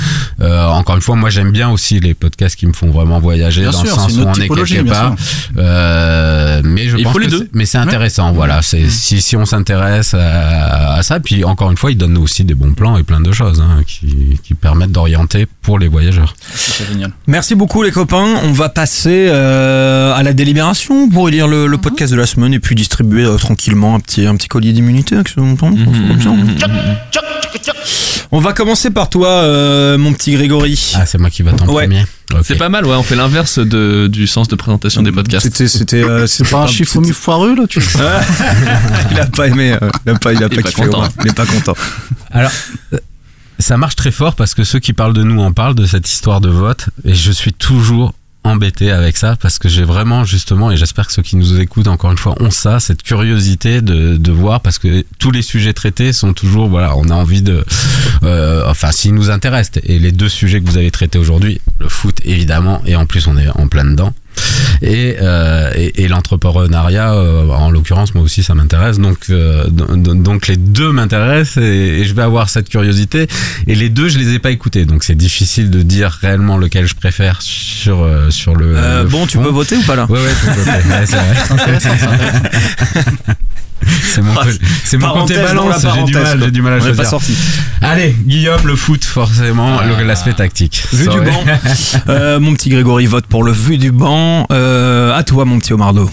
Euh, encore une fois, moi j'aime bien aussi les podcasts qui me font vraiment voyager Bien dans sûr, le sens une où on est quelque part. Euh, mais je Il pense faut les que deux. Mais c'est intéressant, voilà. C'est si, si on s'intéresse à, à ça, puis encore une fois, il donne aussi des bons plans et plein de choses hein, qui, qui permettent d'orienter pour les voyageurs. C'est génial. Merci beaucoup les copains. On va passer euh, à la délibération pour élire le, le podcast de la semaine et puis distribuer euh, tranquillement un petit, un petit collier d'immunité. qu'est-ce que vous on- va commencer par toi, euh, mon petit Grégory. Ah, c'est moi qui vote en Ouais. premier. C'est pas mal, ouais. On fait l'inverse de, du sens de présentation des podcasts. C'était, c'était, euh, C'est pas un chiffre foireux, là, tu il a pas aimé, euh, il a pas, il a Il pas pas kiffé, content. Il est pas content. Alors, ça marche très fort parce que ceux qui parlent de nous en parlent de cette histoire de vote et je suis toujours embêté avec ça parce que j'ai vraiment justement et j'espère que ceux qui nous écoutent encore une fois ont ça cette curiosité de, de voir parce que tous les sujets traités sont toujours voilà on a envie de euh, enfin s'ils nous intéressent. Et les deux sujets que vous avez traités aujourd'hui le foot évidemment et en plus on est en plein dedans et, euh, et, et l'entrepreneuriat, euh, en l'occurrence, moi aussi, ça m'intéresse. Donc, euh, don- don- donc les deux m'intéressent et, et je vais avoir cette curiosité. Et les deux, je les ai pas écoutés, donc c'est difficile de dire réellement lequel je préfère sur euh, sur le. Euh, le bon, tu peux voter ou pas là? Ouais, ouais, tu peux voter. Ouais, c'est vrai. C'est mon, Ah, c'est mon côté balance, j'ai du mal, j'ai du mal à choisir. pas sorti. Allez, Guillaume, le foot, forcément, le- l'aspect tactique. Vu du banc. Euh, mon petit Grégory vote pour le vu du banc. Euh, à toi, mon petit Omardo.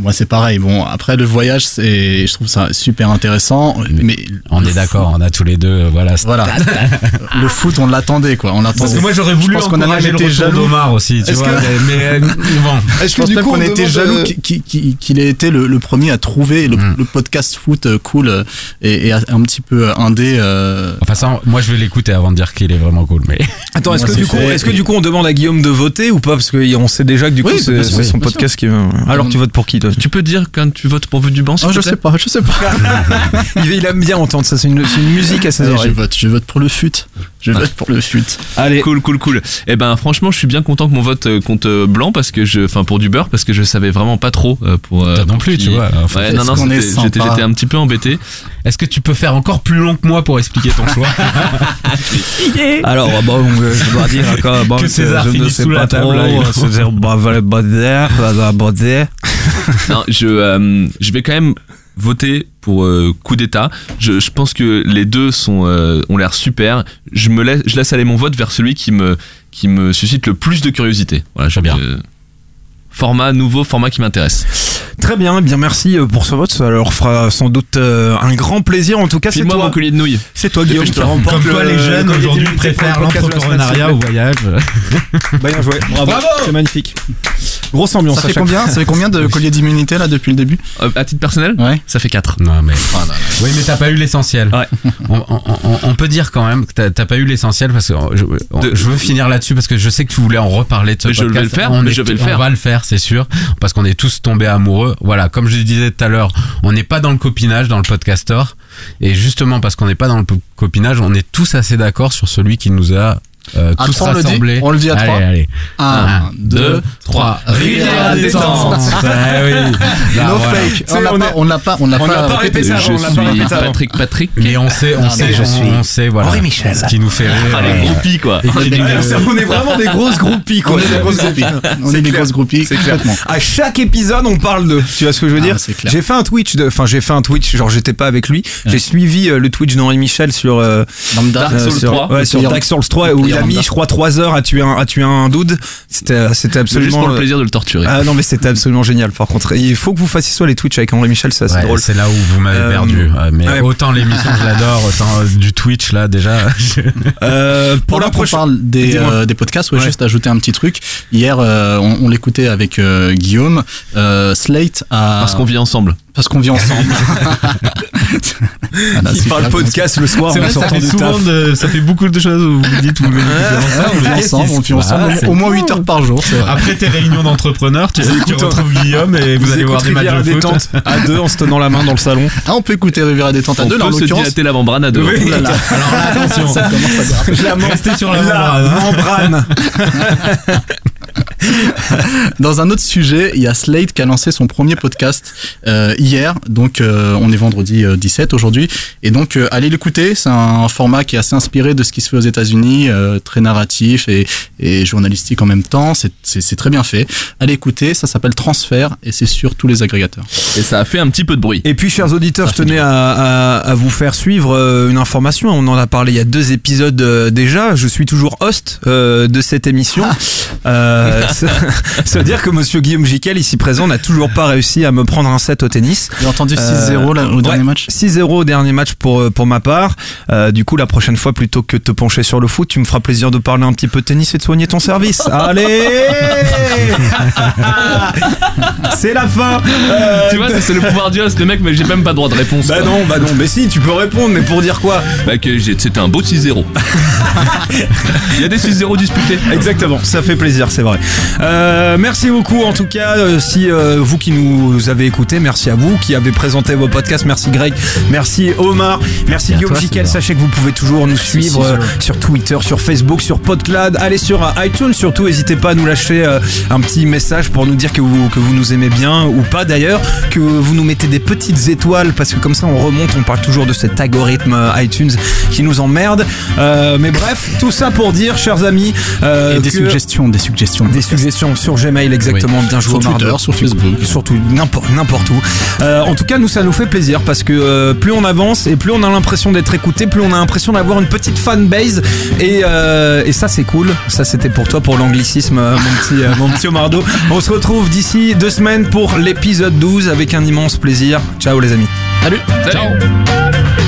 Moi, c'est pareil. Bon, après, le voyage, c'est, je trouve ça super intéressant. Mais On est d'accord, on a tous les deux, euh, voilà. Voilà. le foot, on l'attendait, quoi. On l'attendait. Parce que moi j'aurais voulu Je pense qu'on a été jaloux. d'Omar aussi, tu Est-ce vois. que- Mais euh, bon. Je pense même qu'on était jaloux qu'il- qu'il- ait été le, le premier à trouver le, Mm. le podcast foot euh, cool euh, et, et un petit peu indé. euh, Enfin ça, moi je vais l'écouter avant de dire qu'il est vraiment cool. Mais Attends, est-ce que, du coup, est-ce que du coup on demande à Guillaume de voter ou pas? Parce qu'on sait déjà que du coup c'est son podcast qui. Alors tu votes pour qui toi Tu peux dire quand tu votes pour Vue du banc, Oh, je sais pas, je sais pas. il, il aime bien entendre ça, c'est une, musique à ses Allez, je oreilles. vote, je vote pour le fut. Je vote pour le fut. Allez, Cool, cool, cool. Et ben franchement, je suis bien content que mon vote euh, compte euh, blanc parce que je, enfin pour du beurre parce que je savais vraiment pas trop euh, pour. euh, non plus, tu vois. Enfin, Ouais, non, non, j'étais un petit peu embêté. Est-ce que tu peux faire encore plus long que moi pour expliquer ton choix alors bon, euh, je dois dire que, bon, Que c'est- César je ne sais pas trop. bah, bah, bah, bah, non, je, euh, je vais quand même voter pour euh, coup d'état. Je, je pense que les deux sont euh, ont l'air super. Je me laisse, je laisse aller mon vote vers celui qui me qui me suscite le plus de curiosité. Voilà, je bien. format nouveau, format qui m'intéresse. Très bien, eh bien merci euh, pour ce vote. Ça leur fera sans doute euh, un grand plaisir. En tout cas, c'est toi. mon collier de nouilles. C'est toi, Guillaume, qui remporte Comme quoi le- les jeunes aujourd'hui préfèrent l'entrepreneuriat au voyage. bien joué. Bravo. C'est magnifique. Grosse ambiance. Ça fait chaque combien Ça fait combien de colliers d'immunité là depuis le début Euh, à titre personnel, Ouais. ça fait 4 Non mais oui mais t'as pas eu l'essentiel. Ouais. On, on- on- on peut dire quand même que t'as- pas eu l'essentiel parce que je, on- De- je veux finir là-dessus parce que je sais que tu voulais en reparler de ce Mais je vais le faire, On mais est- je vais le on faire. va le faire c'est sûr parce qu'on est tous tombés amoureux. Voilà comme je disais tout à l'heure, on n'est pas dans le copinage dans le podcaster et justement parce qu'on n'est pas dans le copinage, on est tous assez d'accord sur celui qui nous a euh, À tous trois, on le dit rassemblés. On le dit à allez, trois Allez, Un, deux, trois. Rivière détente. Ah oui. Là, No voilà. fake. On l'a pas, on l'a pas, on l'a pas pas répété répété. ça, Je on l'a pas suis répété avant. Patrick Patrick. Mais on sait, on Non, sait, je on, suis on sait, voilà. Henri Michel. Ce qui nous fait rire. Ah, les euh, groupies quoi. On est des grosses- On est vraiment des grosses groupies, quoi. on est des grosses groupies. On est des grosses groupies. Complètement. À chaque épisode, on parle de. Tu vois ce que je veux Ah, dire c'est clair. J'ai fait un Twitch de. Enfin, j'ai fait un Twitch. Genre, j'étais pas avec lui. J'ai suivi euh, le Twitch d'Henri Michel sur. euh. Dark Souls sur, 3, ouais, sur Dark Souls 3 le où a mis, je crois, 3 heures à tuer un, à tuer un dude. C'était, c'était Juste absolument. pour le euh, plaisir de le torturer. Ah non, mais c'était absolument génial. Par contre, il faut que vous fassiez soit les Twitch avec Henri Michel, c'est assez ouais, drôle. c'est là où vous m'avez Euh, perdu. Mais ouais. autant l'émission, je l'adore, autant euh, du Twitch, là, déjà. Euh, pour la prochaine. parle des, euh, des podcasts, ouais, Ouais. juste ajouter un petit truc. Hier, euh, on, on l'écoutait avec euh, Guillaume. Euh, Slate a Parce qu'on vit ensemble. Parce qu'on vit ensemble. Ah, Il parle podcast le soir en vrai, ça sortant fait du souvent taf. de, ça fait beaucoup de choses où vous dites, vous Ouais, on vit ensemble, on vit ensemble au- moins 8 heures par jour. Après tes réunions d'entrepreneurs, tu, tu retrouves Guillaume et vous, Vous allez voir des matchs de détente à deux en se tenant la main dans le salon. Ah, on peut écouter Riviera détente à On deux, là, en peut se dilater la membrane à deux. Oui. Alors là, attention. Ça commence à déraper. La Restez sur la hein. membrane. Dans un autre sujet, il y a Slate qui a lancé son premier podcast euh, hier. Donc, euh, on est vendredi euh, 17 aujourd'hui. Et donc, euh, allez l'écouter. C'est un format qui est assez inspiré de ce qui se fait aux États-Unis, euh, très narratif et, et journalistique en même temps. C'est- C'est c'est très bien fait. Allez écouter. Ça s'appelle Transfert et c'est sur tous les agrégateurs. Et ça a fait un petit peu de bruit. Et puis, chers auditeurs, je tenais à, à- à vous faire suivre euh, une information. On en a parlé il y a deux épisodes euh, déjà. Je suis toujours host euh, de cette émission. Euh, ça, ça veut dire que Monsieur Guillaume Jiquel, ici présent, n'a toujours pas réussi à me prendre un set au tennis. J'ai entendu 6-0 Euh, là, au dernier ouais, match. 6-0 au dernier match pour, euh, pour ma part. Euh, du coup, la prochaine fois, plutôt que de te pencher sur le foot, tu me feras plaisir de parler un petit peu de tennis et de soigner ton service. Allez C'est la fin Euh, tu vois, c'est le pouvoir du host, le mec, mais j'ai même pas droit de réponse. Bah quoi. non, bah non, mais si, tu peux répondre, mais pour dire quoi Bah que c'était un beau 6-0. Il y a des 6-0 disputés. Exactement, ça fait plaisir, c'est vrai. Euh, merci beaucoup en tout cas, euh, si euh, vous qui nous avez écoutés, merci à vous qui avez présenté vos podcasts, merci Greg, merci Omar, merci Guillaume Jiquel, sachez que vous pouvez toujours nous suivre euh, sur Twitter, sur Facebook, sur Podclad, allez sur iTunes surtout, n'hésitez pas à nous lâcher un petit message pour nous dire que vous, que vous nous aimez bien ou pas d'ailleurs, que vous nous mettez des petites étoiles parce que comme ça on remonte, on parle toujours de cet algorithme iTunes qui nous emmerde. Euh, mais bref, tout ça pour dire, chers amis, euh, Et des que- suggestions, des suggestions. des suggestions sur Gmail, exactement. Bien joué, Sur. Twitter, sur Facebook. Surtout n'importe n'importe où. Euh, en tout cas, nous, ça nous fait plaisir parce que euh, plus on avance et plus on a l'impression d'être écouté, plus on a l'impression d'avoir une petite fanbase. Et, euh, et ça, c'est cool. Ça, c'était pour toi, pour l'anglicisme, euh, mon petit, euh, mon petit Omardo. On se retrouve d'ici deux semaines pour l'épisode 12 avec un immense plaisir. Ciao, les amis. Salut Salut